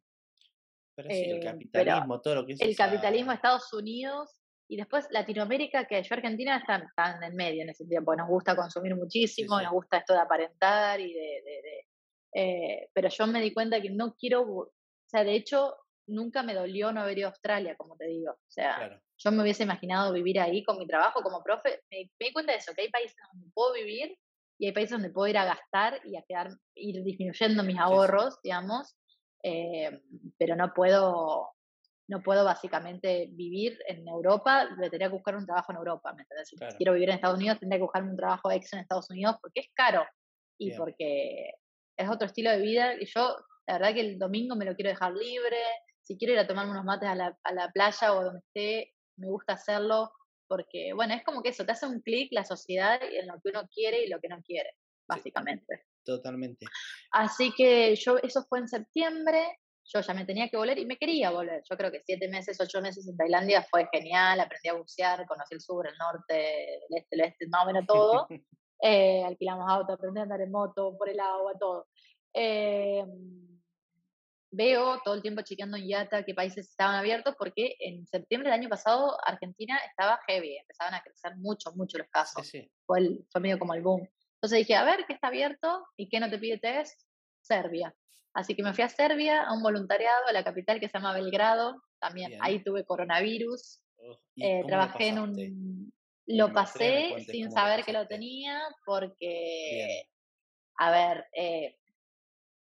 pero sí, el eh, capitalismo, todo lo que es. El capitalismo, Estados Unidos y después Latinoamérica, que yo Argentina están, en el medio en ese tiempo. Nos gusta consumir muchísimo, nos gusta esto de aparentar y de. de, eh, pero yo me di cuenta que no quiero. O sea, de hecho, nunca me dolió no haber ido a Australia, como te digo. O sea, yo me hubiese imaginado vivir ahí con mi trabajo como profe. Me, di cuenta de eso, que hay países donde puedo vivir y hay países donde puedo ir a gastar y a quedar, ir disminuyendo mis ahorros, digamos, eh, pero no puedo, no puedo básicamente vivir en Europa, tendría que buscar un trabajo en Europa, ¿me entiendes? Si quiero vivir en Estados Unidos, tendría que buscar un trabajo ex en Estados Unidos porque es caro y porque es otro estilo de vida y yo, la verdad que el domingo me lo quiero dejar libre, si quiero ir a tomarme unos mates a la, a la playa o donde esté, me gusta hacerlo, porque, bueno, es como que eso, te hace un clic la sociedad en lo que uno quiere y lo que no quiere, básicamente. totalmente. Así que yo, eso fue en septiembre, yo ya me tenía que volver y me quería volver. Yo creo que siete meses, ocho meses en Tailandia fue genial, aprendí a bucear, conocí el sur, el norte, el este, el este, más o menos <laughs> todo. Eh, alquilamos auto, aprendí a andar en moto, por el agua, todo. Eh, veo todo el tiempo chequeando en IATA qué países estaban abiertos, porque en septiembre del año pasado Argentina estaba heavy, empezaban a crecer mucho, mucho los casos. Fue, el, fue medio como el boom. Entonces dije, a ver, ¿qué está abierto y qué no te pide test? Serbia. Así que me fui a Serbia, a un voluntariado, a la capital que se llama Belgrado. También ahí tuve coronavirus. Oh, eh, trabajé en un... Lo pasé sin saber que lo tenía porque, a ver, eh,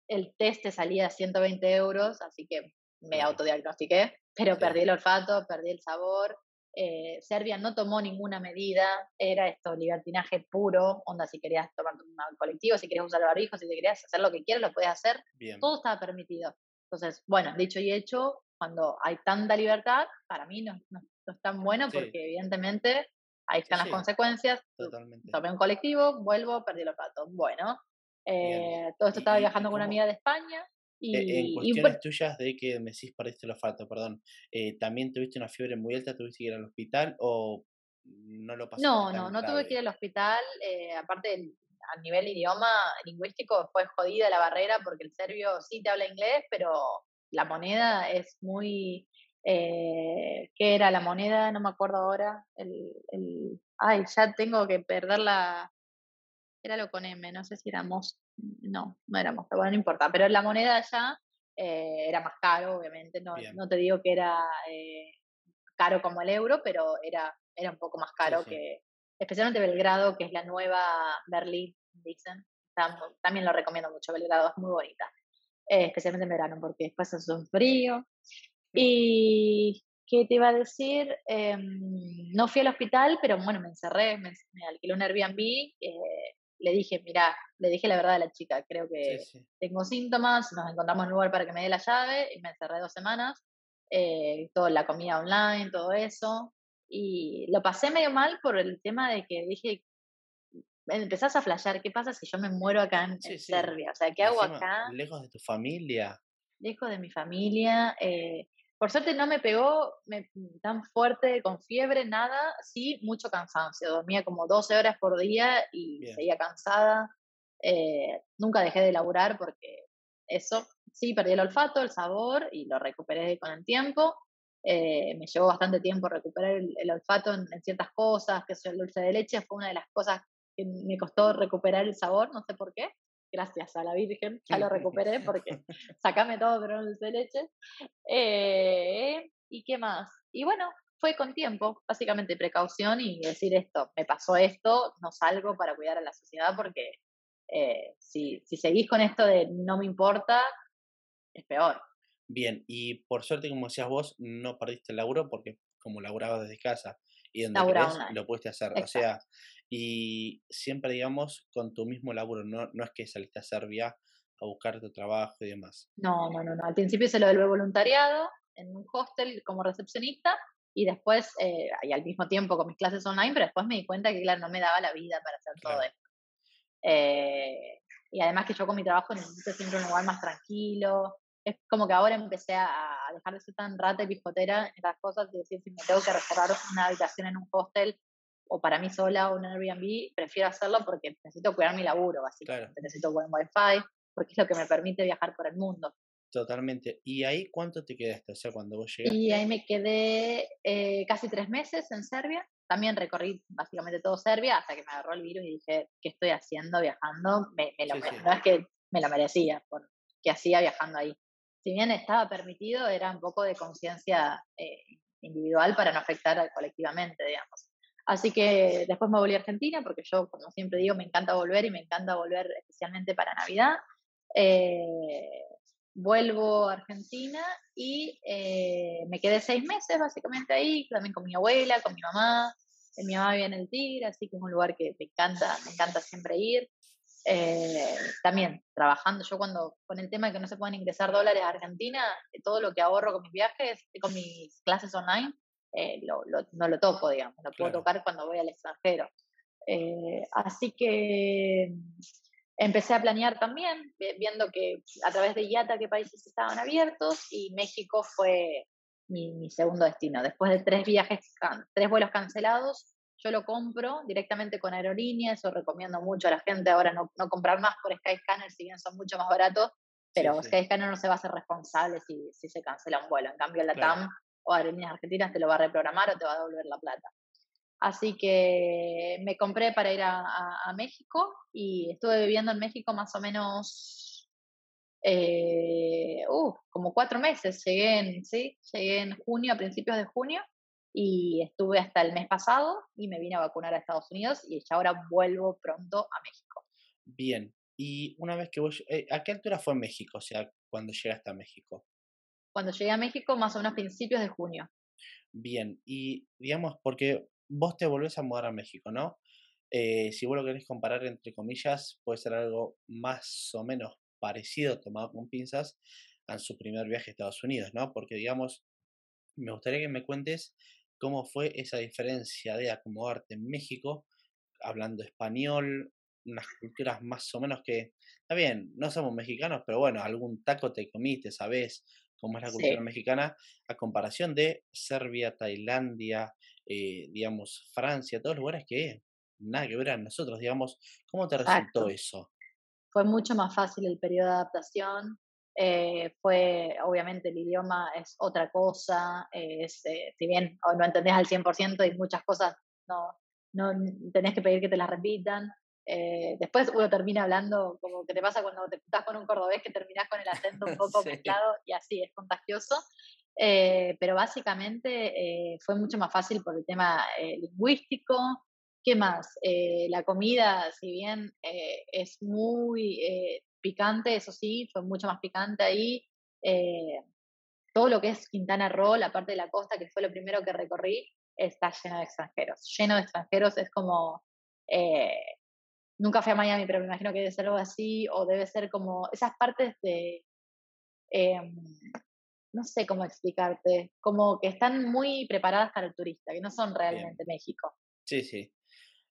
el test te salía a 120 euros, así que me autodiagnostiqué, pero perdí el olfato, perdí el sabor. Eh, Serbia no tomó ninguna medida, era esto, libertinaje puro, onda, si querías tomar un colectivo, si querías usar el barbijo, si querías hacer lo que quieras, lo puedes hacer, todo estaba permitido. Entonces, bueno, dicho y hecho, cuando hay tanta libertad, para mí no, no, es tan bueno porque evidentemente ahí están las consecuencias. Totalmente. Tomé un colectivo, vuelvo, perdí el olfato. Bueno, eh, todo esto estaba viajando con una amiga de España. E, y, en cuestiones tuyas de que me decís perdiste el olfato, perdón, eh, ¿también tuviste una fiebre muy alta? ¿Tuviste que ir al hospital o no lo pasaste? No, no, no tuve que ir al hospital. Eh, aparte, a nivel idioma lingüístico fue jodida la barrera porque el serbio sí te habla inglés, pero la moneda es muy... Eh, ¿Qué era la moneda? No me acuerdo ahora. El, el, ay, ya tengo que perder la, era lo con M, no sé si éramos, no, no éramos, bueno, no importa, pero la moneda ya eh, era más caro, obviamente, no, no te digo que era eh, caro como el euro, pero era, era un poco más caro que, especialmente Belgrado, que es la nueva Berlín, dicen, también lo recomiendo mucho, Belgrado es muy bonita. especialmente en verano, porque después hace un frío. Y, ¿qué te iba a decir? Em, no fui al hospital, pero bueno, me encerré, me, alquilé un Airbnb. Eh, le dije, mira, le dije la verdad a la chica, creo que tengo síntomas, nos encontramos en un lugar para que me dé la llave y me encerré dos semanas. Eh, toda la comida online, todo eso. Y lo pasé medio mal por el tema de que dije, empezás a flashear, ¿qué pasa si yo me muero acá en, Serbia? O sea, ¿qué hago acá? Lejos de tu familia. Lejos de mi familia. Eh, por suerte no me pegó tan fuerte, con fiebre, nada. Sí, mucho cansancio. Dormía como 12 horas por día y seguía cansada. Eh, nunca dejé de laburar porque eso, sí, perdí el olfato, el sabor y lo recuperé con el tiempo. Eh, me llevó bastante tiempo recuperar el, olfato en, ciertas cosas, que el dulce de leche fue una de las cosas que me costó recuperar el sabor, no sé por qué. Gracias a la Virgen, ya lo <laughs> recuperé porque sacame todo, pero no dulce de leche. Eh, ¿Y qué más? Y bueno, fue con tiempo, básicamente precaución y decir esto, me pasó esto, no salgo para cuidar a la sociedad porque eh, si, si seguís con esto de no me importa, es peor. Bien, y por suerte, como decías vos, no perdiste el laburo porque como laburabas desde casa y donde lo pudiste hacer. O sea, y siempre, digamos, con tu mismo laburo, no, no es que saliste a Serbia a buscar tu trabajo y demás. No, no, no, no. Al principio se lo del voluntariado en un hostel como recepcionista y después, eh, y al mismo tiempo con mis clases online, pero después me di cuenta que, claro, no me daba la vida para hacer todo esto. Eh, y además que yo con mi trabajo necesito siempre un lugar más tranquilo, es como que ahora empecé a, dejar de ser tan rata y pijotera en las cosas y decir si me tengo que reservar una habitación en un hostel o para mí sola o un Airbnb, prefiero hacerlo porque necesito cuidar mi laburo, básicamente. Necesito buen wifi, porque es lo que me permite viajar por el mundo. Totalmente. ¿Y ahí cuánto te quedaste? O sea, cuando vos llegaste. Y ahí me quedé eh, casi tres meses en Serbia. También recorrí básicamente todo Serbia hasta que me agarró el virus y dije, ¿qué estoy haciendo viajando? Me, lo, No es que me lo merecía, por qué hacía viajando ahí si bien estaba permitido, era un poco de conciencia eh, individual para no afectar colectivamente, digamos. Así que después me volví a Argentina, porque yo, como siempre digo, me encanta volver y me encanta volver especialmente para Navidad. Eh, vuelvo a Argentina y eh, me quedé seis meses básicamente ahí, también con mi abuela, con mi mamá. Mi mamá vive en el Tigre, así que es un lugar que me encanta, me encanta siempre ir. Eh, también trabajando, yo cuando con el tema de que no se pueden ingresar dólares a Argentina, eh, todo lo que ahorro con mis viajes, con mis clases online, eh, no lo toco, digamos, lo puedo tocar cuando voy al extranjero. así que mm, empecé a planear también, viendo que a través de IATA qué países estaban abiertos y México fue mi, mi segundo destino. Después de tres viajes, tres vuelos cancelados, yo lo compro directamente con aerolíneas, eso recomiendo mucho a la gente ahora no, no comprar más por Skyscanner, si bien son mucho más baratos, pero Skyscanner no se va a hacer responsable si, si se cancela un vuelo. En cambio, la TAM o Aerolíneas Argentinas te lo va a reprogramar o te va a devolver la plata. Así que me compré para ir a, a, México y estuve viviendo en México más o menos eh, uh, como cuatro meses. Llegué en, ¿sí? Llegué en junio, a principios de junio, y estuve hasta el mes pasado y me vine a vacunar a Estados Unidos y ya ahora vuelvo pronto a México. Bien, y una vez que vos, eh, ¿a qué altura fue México? O sea, cuando llegaste a México. Cuando llegué a México, más o menos principios de junio. Bien, y digamos, porque vos te volvés a mudar a México, ¿no? Eh, si vos lo querés comparar entre comillas, puede ser algo más o menos parecido, tomado con pinzas, a su primer viaje a Estados Unidos, ¿no? Porque, digamos, me gustaría que me cuentes cómo fue esa diferencia de acomodarte en México, hablando español, unas culturas más o menos que, está bien, no somos mexicanos, pero bueno, algún taco te comiste, sabes cómo es la cultura mexicana, a comparación de Serbia, Tailandia, eh, digamos, Francia, todos lugares que nada que ver a nosotros, digamos, ¿cómo te resultó eso? Fue mucho más fácil el periodo de adaptación, eh, fue, obviamente, el idioma es otra cosa, es, eh, si bien no entendés al 100% y muchas cosas no, no tenés que pedir que te las repitan. Eh, después uno termina hablando como que te pasa cuando te estás con un cordobés que terminás con el acento un <laughs> poco mezclado y así es contagioso. pero básicamente fue mucho más fácil por el tema lingüístico. ¿Qué más? la comida, si bien es muy picante, eso sí, fue mucho más picante ahí. Eh, todo lo que es Quintana Roo, la parte de la costa, que fue lo primero que recorrí, está lleno de extranjeros. Lleno de extranjeros, es como... Eh, nunca fui a Miami, pero me imagino que debe ser algo así, o debe ser como esas partes de... Em, no sé cómo explicarte, como que están muy preparadas para el turista, que no son realmente México. Sí, sí.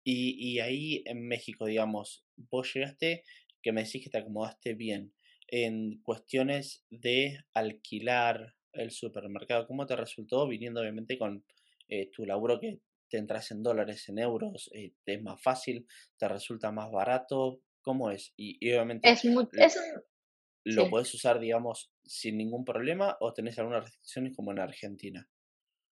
Y, y, ahí en México, digamos, vos llegaste, que me decís que te acomodaste bien, en cuestiones de alquilar el supermercado, ¿cómo te resultó viniendo obviamente con eh, tu laburo que te entras en dólares, en euros, eh, es más fácil, te resulta más barato? ¿Cómo es? Y, obviamente... Es, muy, es ¿Lo puedes usar, digamos, sin ningún problema o tenés algunas restricciones como en Argentina?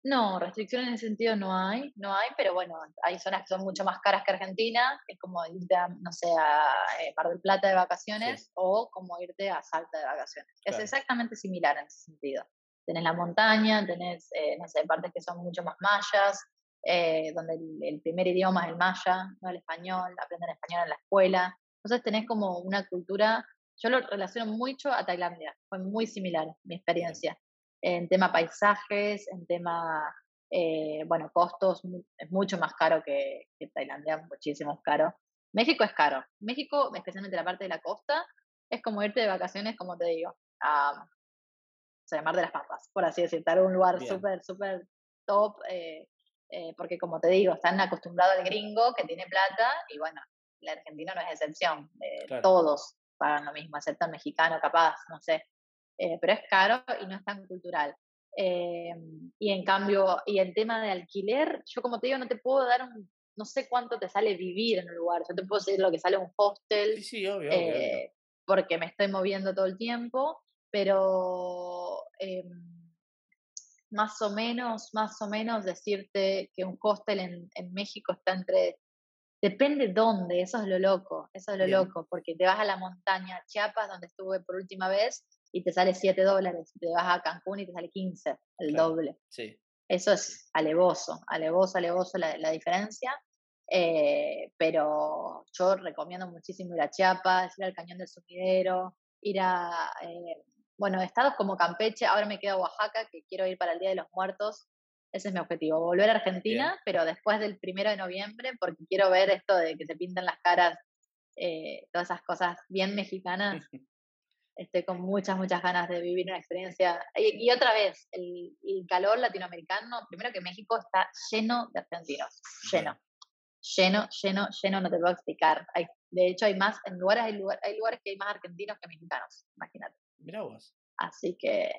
No, restricciones en ese sentido no hay, no hay, pero bueno, hay zonas que son mucho más caras que Argentina, es como irte a, no sé, a eh, Mar del Plata de vacaciones o como irte a Salta de vacaciones. Es exactamente similar en ese sentido. Tenés la montaña, tenés, eh, no sé, partes que son mucho más mayas, eh, donde el, primer idioma es el maya, no el español, aprenden español en la escuela. Entonces tenés como una cultura yo lo relaciono mucho a Tailandia, fue muy similar mi experiencia. En tema paisajes, en tema, eh, bueno, costos, es mucho más caro que, Tailandia, muchísimo más caro. México es caro. México, especialmente la parte de la costa, es como irte de vacaciones, como te digo, a, o Mar de las Papas, por así decirlo, un lugar súper, súper top, eh, eh, porque como te digo, están acostumbrados al gringo que tiene plata y bueno, el argentino no es excepción, todos pagan lo mismo, excepto el mexicano capaz, no sé, eh, pero es caro y no es tan cultural. Eh, y en cambio, y el tema de alquiler, yo como te digo, no te puedo dar un, no sé cuánto te sale vivir en un lugar, yo te puedo decir lo que sale un hostel, sí, sí, obvio, eh, porque me estoy moviendo todo el tiempo, pero em, más o menos, más o menos decirte que un hostel en, en México está entre Depende dónde, eso es lo loco, eso es lo loco, porque te vas a la montaña Chiapas, donde estuve por última vez, y te sale 7 dólares, te vas a Cancún y te sale 15, el doble. Sí. Eso es alevoso, alevoso, alevoso la, la diferencia, eh, pero yo recomiendo muchísimo ir a Chiapas, ir al Cañón del Sumidero, ir a, eh, bueno, estados como Campeche, ahora me quedo Oaxaca, que quiero ir para el Día de los Muertos, ese es mi objetivo, volver a Argentina, pero después del primero de noviembre, porque quiero ver esto de que se pintan las caras, eh, todas esas cosas bien mexicanas. <laughs> Estoy con muchas, muchas ganas de vivir una experiencia. Y, otra vez, el, calor latinoamericano, primero que México está lleno de argentinos, lleno, lleno, lleno, lleno, no te puedo explicar. Hay, de hecho, hay más, en lugares hay, hay lugares que hay más argentinos que mexicanos, imagínate. Mira vos. Así que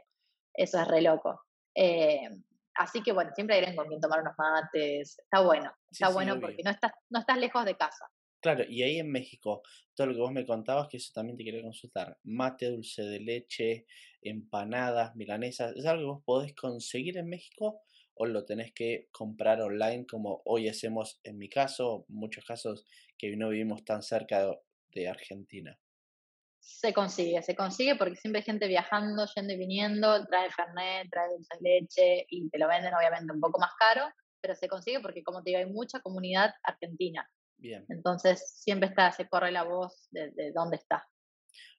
eso es re loco. Eh, Así que bueno, siempre hay con quien tomar unos mates. Está bueno, está bueno porque no estás, no estás lejos de casa. Claro, y ahí en México, todo lo que vos me contabas, que eso también te quería consultar. Mate, dulce de leche, empanadas, milanesas, ¿es algo que vos podés conseguir en México o lo tenés que comprar online como hoy hacemos en mi caso, muchos casos que no vivimos tan cerca de Argentina? Se consigue, se consigue porque siempre hay gente viajando, yendo y viniendo, trae Fernet, trae dulce de leche y te lo venden obviamente un poco más caro, pero se consigue porque como te digo, hay mucha comunidad argentina. Bien. Entonces siempre está, se corre la voz de, dónde está.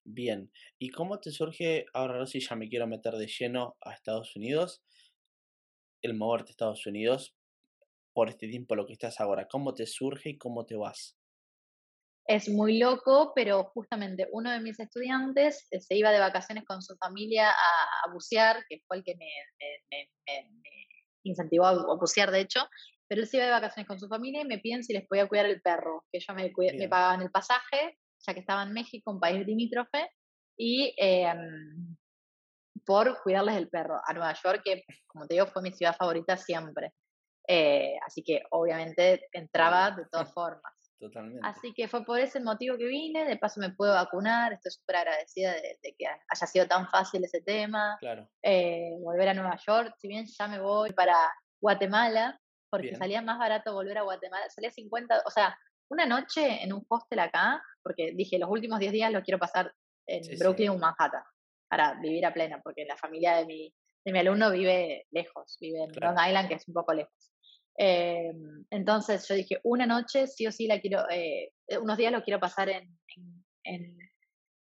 Bien, ¿y cómo te surge, ahora sí ya me quiero meter de lleno a Estados Unidos, el moverte a Estados Unidos por este tiempo lo que estás ahora? ¿Cómo te surge y cómo te vas? Es muy loco, pero justamente uno de mis estudiantes eh, se iba de vacaciones con su familia a, bucear, que fue el que me, incentivó a, bucear, de hecho, pero él se iba de vacaciones con su familia y me piden si les podía cuidar el perro, que ellos me, me pagaban el pasaje, ya que estaba en México, un país limítrofe, y em, por cuidarles el perro a Nueva York, que como te digo fue mi ciudad favorita siempre. Eh, así que obviamente entraba de todas formas. Así que fue por ese motivo que vine, de paso me puedo vacunar, estoy súper agradecida de, que haya sido tan fácil ese tema. Claro. Eh, volver a Nueva York, si bien ya me voy para Guatemala, porque salía más barato volver a Guatemala, salía 50, o sea, una noche en un hostel acá, porque dije, los últimos 10 días los quiero pasar en Brooklyn o Manhattan, para vivir a plena, porque la familia de mi, de mi alumno vive lejos, vive en Long Island, que es un poco lejos. Eh, entonces yo dije, una noche sí o sí la quiero, eh, unos días lo quiero pasar en, en,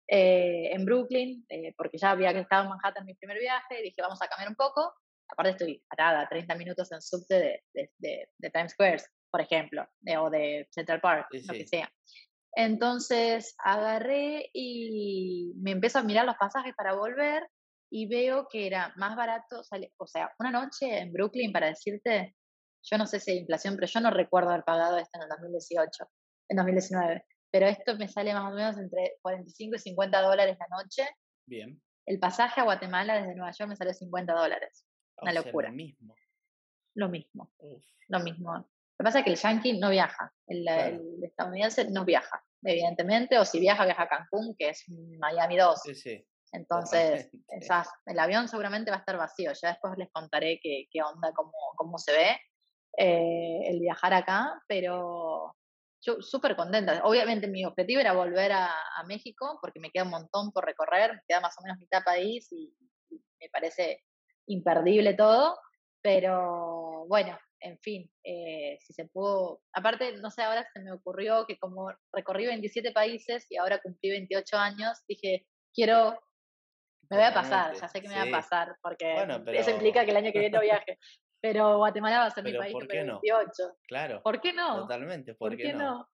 eh, en Brooklyn, eh, porque ya había estado en Manhattan en mi primer viaje, y dije, vamos a cambiar un poco. Aparte estoy parada 30 minutos en subte de, de, Times Square, por ejemplo, o de Central Park, lo que sea. Entonces agarré y me empiezo a mirar los pasajes para volver y veo que era más barato, o sea, una noche en Brooklyn, para decirte, yo no sé si hay inflación, pero yo no recuerdo haber pagado esto en el 2018, en 2019, pero esto me sale más o menos entre 45 y 50 dólares la noche. Bien. El pasaje a Guatemala desde Nueva York me salió 50 dólares. Una locura. lo mismo. Lo mismo. Lo mismo. Lo que pasa es que el yankee no viaja, el, estadounidense no viaja, evidentemente, o si viaja, viaja a Cancún, que es Miami 2. Sí, sí. Entonces, el avión seguramente va a estar vacío. Ya después les contaré qué, qué onda, cómo, cómo se ve eh, el viajar acá, pero yo súper contenta. Obviamente mi objetivo era volver a, México porque me queda un montón por recorrer, me queda más o menos mitad país y, me parece imperdible todo, pero bueno, en fin, eh, si se pudo, aparte, no sé, ahora se me ocurrió que como recorrí 27 países y ahora cumplí 28 años, dije, quiero me voy a pasar, ya sé que me voy a pasar, porque eso implica que el año que viene no <laughs> viaje. Pero Guatemala va a ser mi país ¿por qué 28. Claro. ¿Por qué no? Totalmente, ¿por, qué, no?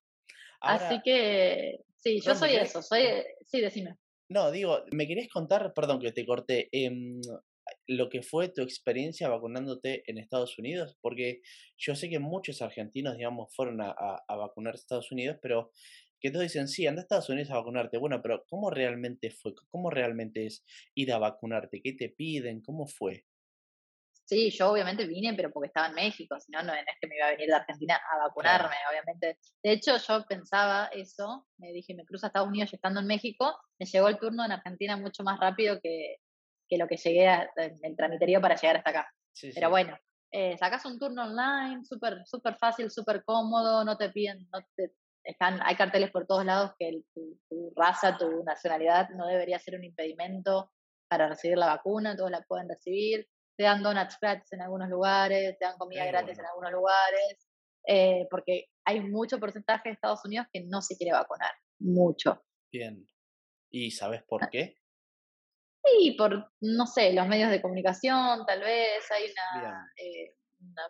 Así que, sí, yo soy eso, soy, sí, decime. No, digo, me querías contar, perdón que te corté, em, lo que fue tu experiencia vacunándote en Estados Unidos, porque yo sé que muchos argentinos, digamos, fueron a, a, a vacunarse a Estados Unidos, pero que todos dicen, sí, anda a Estados Unidos a vacunarte. Bueno, pero ¿cómo realmente fue? ¿Cómo realmente es ir a vacunarte? ¿Qué te piden? ¿Cómo fue? Sí, yo obviamente vine, pero porque estaba en México, si no, no es que me iba a venir de Argentina a vacunarme, obviamente. De hecho, yo pensaba eso, me dije, me cruzo a Estados Unidos y estando en México, me llegó el turno en Argentina mucho más rápido que, que lo que llegué a, el tramiterío para llegar hasta acá. pero bueno, eh, sacas un turno online, súper super fácil, súper cómodo, no te piden, no te están, hay carteles por todos lados que tu, raza, tu nacionalidad no debería ser un impedimento para recibir la vacuna, todos la pueden recibir, te dan donuts gratis en algunos lugares, te dan comida gratis en algunos lugares, eh, porque hay mucho porcentaje de Estados Unidos que no se quiere vacunar, mucho. Bien. ¿Y sabes por ah. qué? Sí, por, no sé, los medios de comunicación, tal vez, hay una,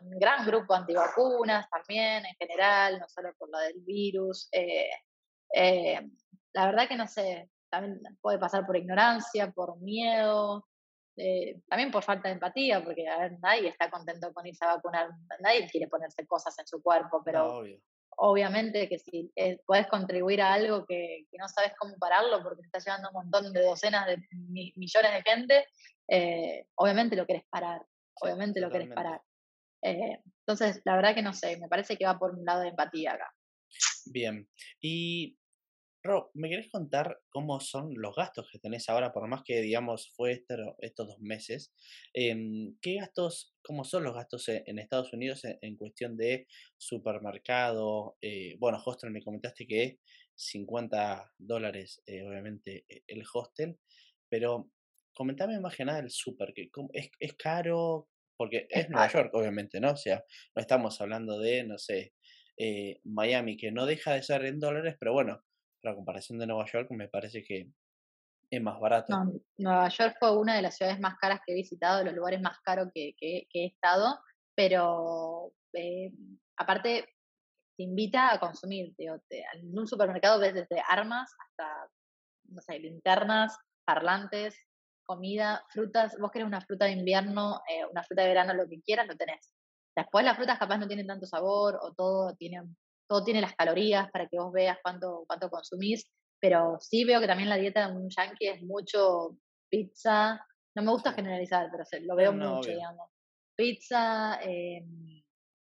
un gran grupo antivacunas también en general, no solo por lo del virus. Eh, eh, la verdad que no sé, también puede pasar por ignorancia, por miedo, eh, también por falta de empatía, porque nadie está contento con irse a vacunar, nadie quiere ponerse cosas en su cuerpo, pero obviamente que si puedes contribuir a algo que, no sabes cómo pararlo porque te está llevando un montón de docenas de millones de gente, obviamente lo quieres parar, obviamente lo quieres parar. Eh, entonces, la verdad que no sé, me parece que va por un lado de empatía acá. Bien. Y, Rob, ¿me querés contar cómo son los gastos que tenés ahora, por más que, digamos, fue estos dos meses? Em, ¿Qué gastos, cómo son los gastos e, en, Estados Unidos en, cuestión de supermercado? Eh, bueno, hostel, me comentaste que 50 dólares, eh, obviamente, e, el hostel, pero comentame más que nada el super, que es, es caro, porque es Nueva York, obviamente, ¿no? O sea, no estamos hablando de, no sé, eh, Miami, que no deja de ser en dólares, pero bueno, la comparación de Nueva York me parece que es más barato. Nueva York fue una de las ciudades más caras que he visitado, de los lugares más caros que, he estado, pero eh, aparte te invita a consumir. en un supermercado ves desde armas hasta, no sé, linternas, parlantes, comida, frutas, vos querés una fruta de invierno, eh, una fruta de verano, lo que quieras, lo tenés. Después las frutas capaz no tienen tanto sabor o todo tiene, todo tiene las calorías para que vos veas cuánto, cuánto consumís, pero sí veo que también la dieta de un yankee es mucho pizza, no me gusta generalizar, pero lo veo mucho, digamos. Pizza, eh,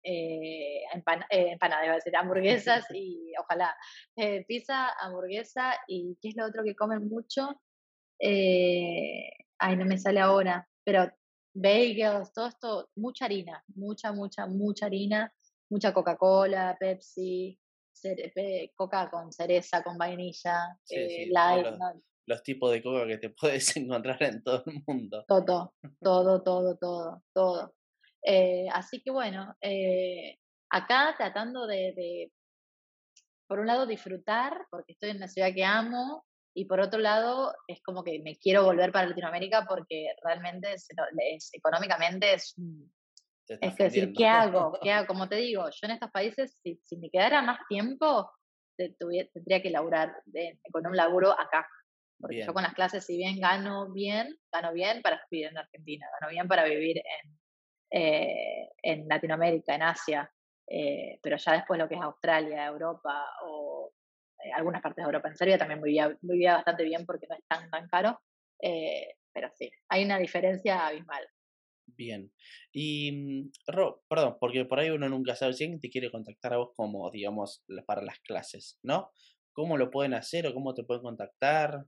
eh, eh, empanadas, a decir, hamburguesas <laughs> y ojalá, pizza, hamburguesa y ¿qué es lo otro que comen mucho? eh, ay, no me sale ahora, pero bagels, todo esto, mucha harina, mucha, mucha, mucha harina, mucha Coca-Cola, Pepsi, coca con cereza, con vainilla, eh, light. Los, tipos de coca que te <laughs> puedes encontrar en todo el mundo. Todo, <laughs> todo, todo, todo, todo. Eh, así que bueno, eh, acá tratando de, de, por un lado, disfrutar, porque estoy en una ciudad que amo, y por otro lado es como que me quiero volver para Latinoamérica porque realmente es, económicamente es, es que decir, ¿qué <laughs> hago? ¿Qué hago? Como te digo, yo en estos países, si, si me quedara más tiempo, tendría que laburar con un laburo acá. Porque yo con las clases, si bien gano bien, gano bien para vivir en Argentina, gano bien para vivir en, eh, en Latinoamérica, en Asia, eh, pero ya después lo que es Australia, Europa o eh, algunas partes de Europa, en Serbia también vivía, vivía bastante bien porque no es tan, tan caro, pero sí, hay una diferencia abismal. Bien. Y, mm, Ro, perdón, porque por ahí uno nunca sabe si alguien te quiere contactar a vos como, digamos, para las clases, ¿no? ¿Cómo lo pueden hacer o cómo te pueden contactar?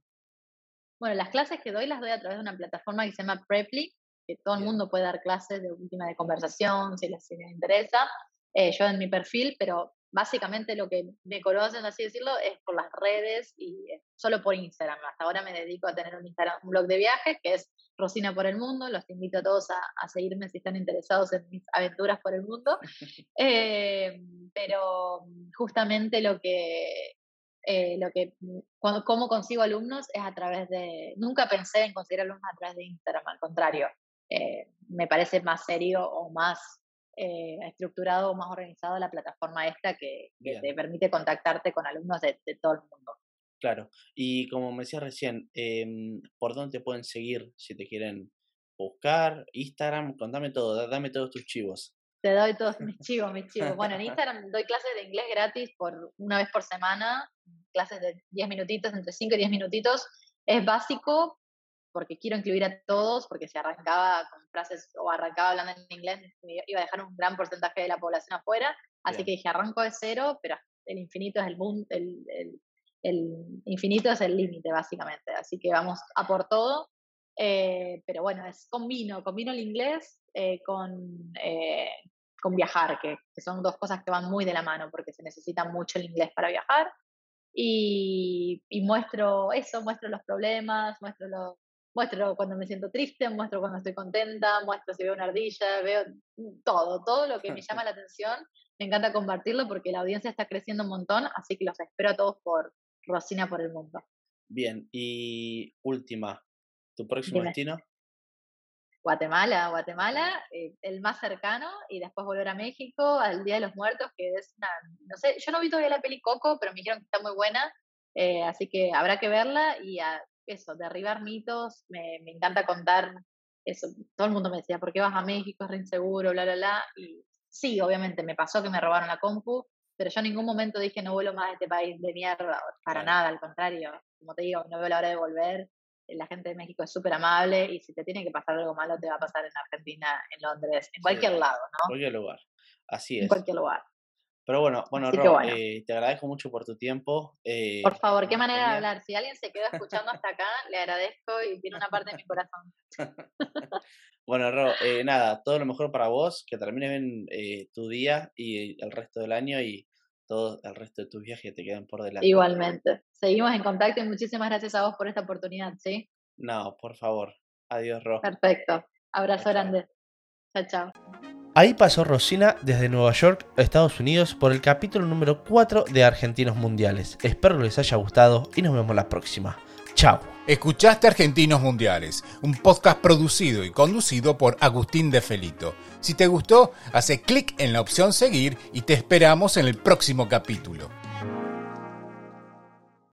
Bueno, las clases que doy las doy a través de una plataforma que se llama Preply, que todo el mundo puede dar clases de última de conversación si les, interesa. Eh, yo en mi perfil, pero básicamente lo que me conocen, así decirlo, es por las redes y solo por Instagram. Hasta ahora me dedico a tener un, Instagram, un blog de viajes que es Rosina por el Mundo. Los invito a todos a, seguirme si están interesados en mis aventuras por el mundo. <laughs> Eh, pero justamente lo que, eh, lo que cuando, cómo consigo alumnos es a través de, nunca pensé en conseguir alumnos a través de Instagram, al contrario, eh, me parece más serio o más eh, estructurado o más organizado la plataforma esta que, te permite contactarte con alumnos de, todo el mundo. Claro, y como me decías recién, em, ¿por dónde te pueden seguir si te quieren buscar? Instagram, contame todo, dame todos tus chivos. Te doy todos mis <laughs> chivos, mis chivos. Bueno, en Instagram doy clases de inglés gratis por una vez por semana, clases de 10 minutitos, entre 5 y 10 minutitos. Es básico, porque quiero incluir a todos, porque si arrancaba con frases o arrancaba hablando en inglés, iba a dejar un gran porcentaje de la población afuera. Así que dije, arranco de cero, pero el infinito es el, el, el, el infinito es el límite, básicamente. Así que vamos a por todo. Eh, pero bueno, es combino, combino el inglés eh, con, eh, con viajar, que, que, son dos cosas que van muy de la mano, porque se necesita mucho el inglés para viajar. Y, y muestro eso, muestro los problemas, muestro los, muestro cuando me siento triste, muestro cuando estoy contenta, muestro si veo una ardilla, veo todo, todo lo que me llama la atención. Me encanta compartirlo porque la audiencia está creciendo un montón, así que los espero a todos por Rosina por el Mundo. Bien, y última, ¿tu próximo destino? Guatemala, Guatemala, eh, el más cercano, y después volver a México al Día de los Muertos, que es una, no sé, yo no vi todavía la peli Coco, pero me dijeron que está muy buena, eh, así que habrá que verla y a, eso, derribar mitos, me, me, encanta contar eso. Todo el mundo me decía, ¿por qué vas a México? Es re inseguro, bla, bla, bla. Y sí, obviamente me pasó que me robaron la compu, pero yo en ningún momento dije no vuelo más a este país de mierda, para nada, al contrario. Como te digo, no veo la hora de volver. La gente de México es súper amable y si te tiene que pasar algo malo, te va a pasar en Argentina, en Londres, en cualquier lado, ¿no? En cualquier lugar. Así es. En cualquier lugar. Pero bueno, bueno, Ro, eh, te agradezco mucho por tu tiempo. Eh, por favor, qué manera de hablar. Si alguien se quedó escuchando hasta acá, le agradezco y tiene una parte de mi corazón. <laughs> bueno, Ro, eh, nada, todo lo mejor para vos, que termine bien tu día y el resto del año y todo el resto de tus viajes te queden por delante. Igualmente. Seguimos en contacto y muchísimas gracias a vos por esta oportunidad, ¿sí? No, por favor. Adiós, Ro. Perfecto. Abrazo grande. Chao, chao. Ahí pasó Rosina desde Nueva York, Estados Unidos, por el capítulo número 4 de Argentinos Mundiales. Espero les haya gustado y nos vemos la próxima. Chao. Escuchaste Argentinos Mundiales, un podcast producido y conducido por Agustín de Felito. Si te gustó, hace clic en la opción seguir y te esperamos en el próximo capítulo.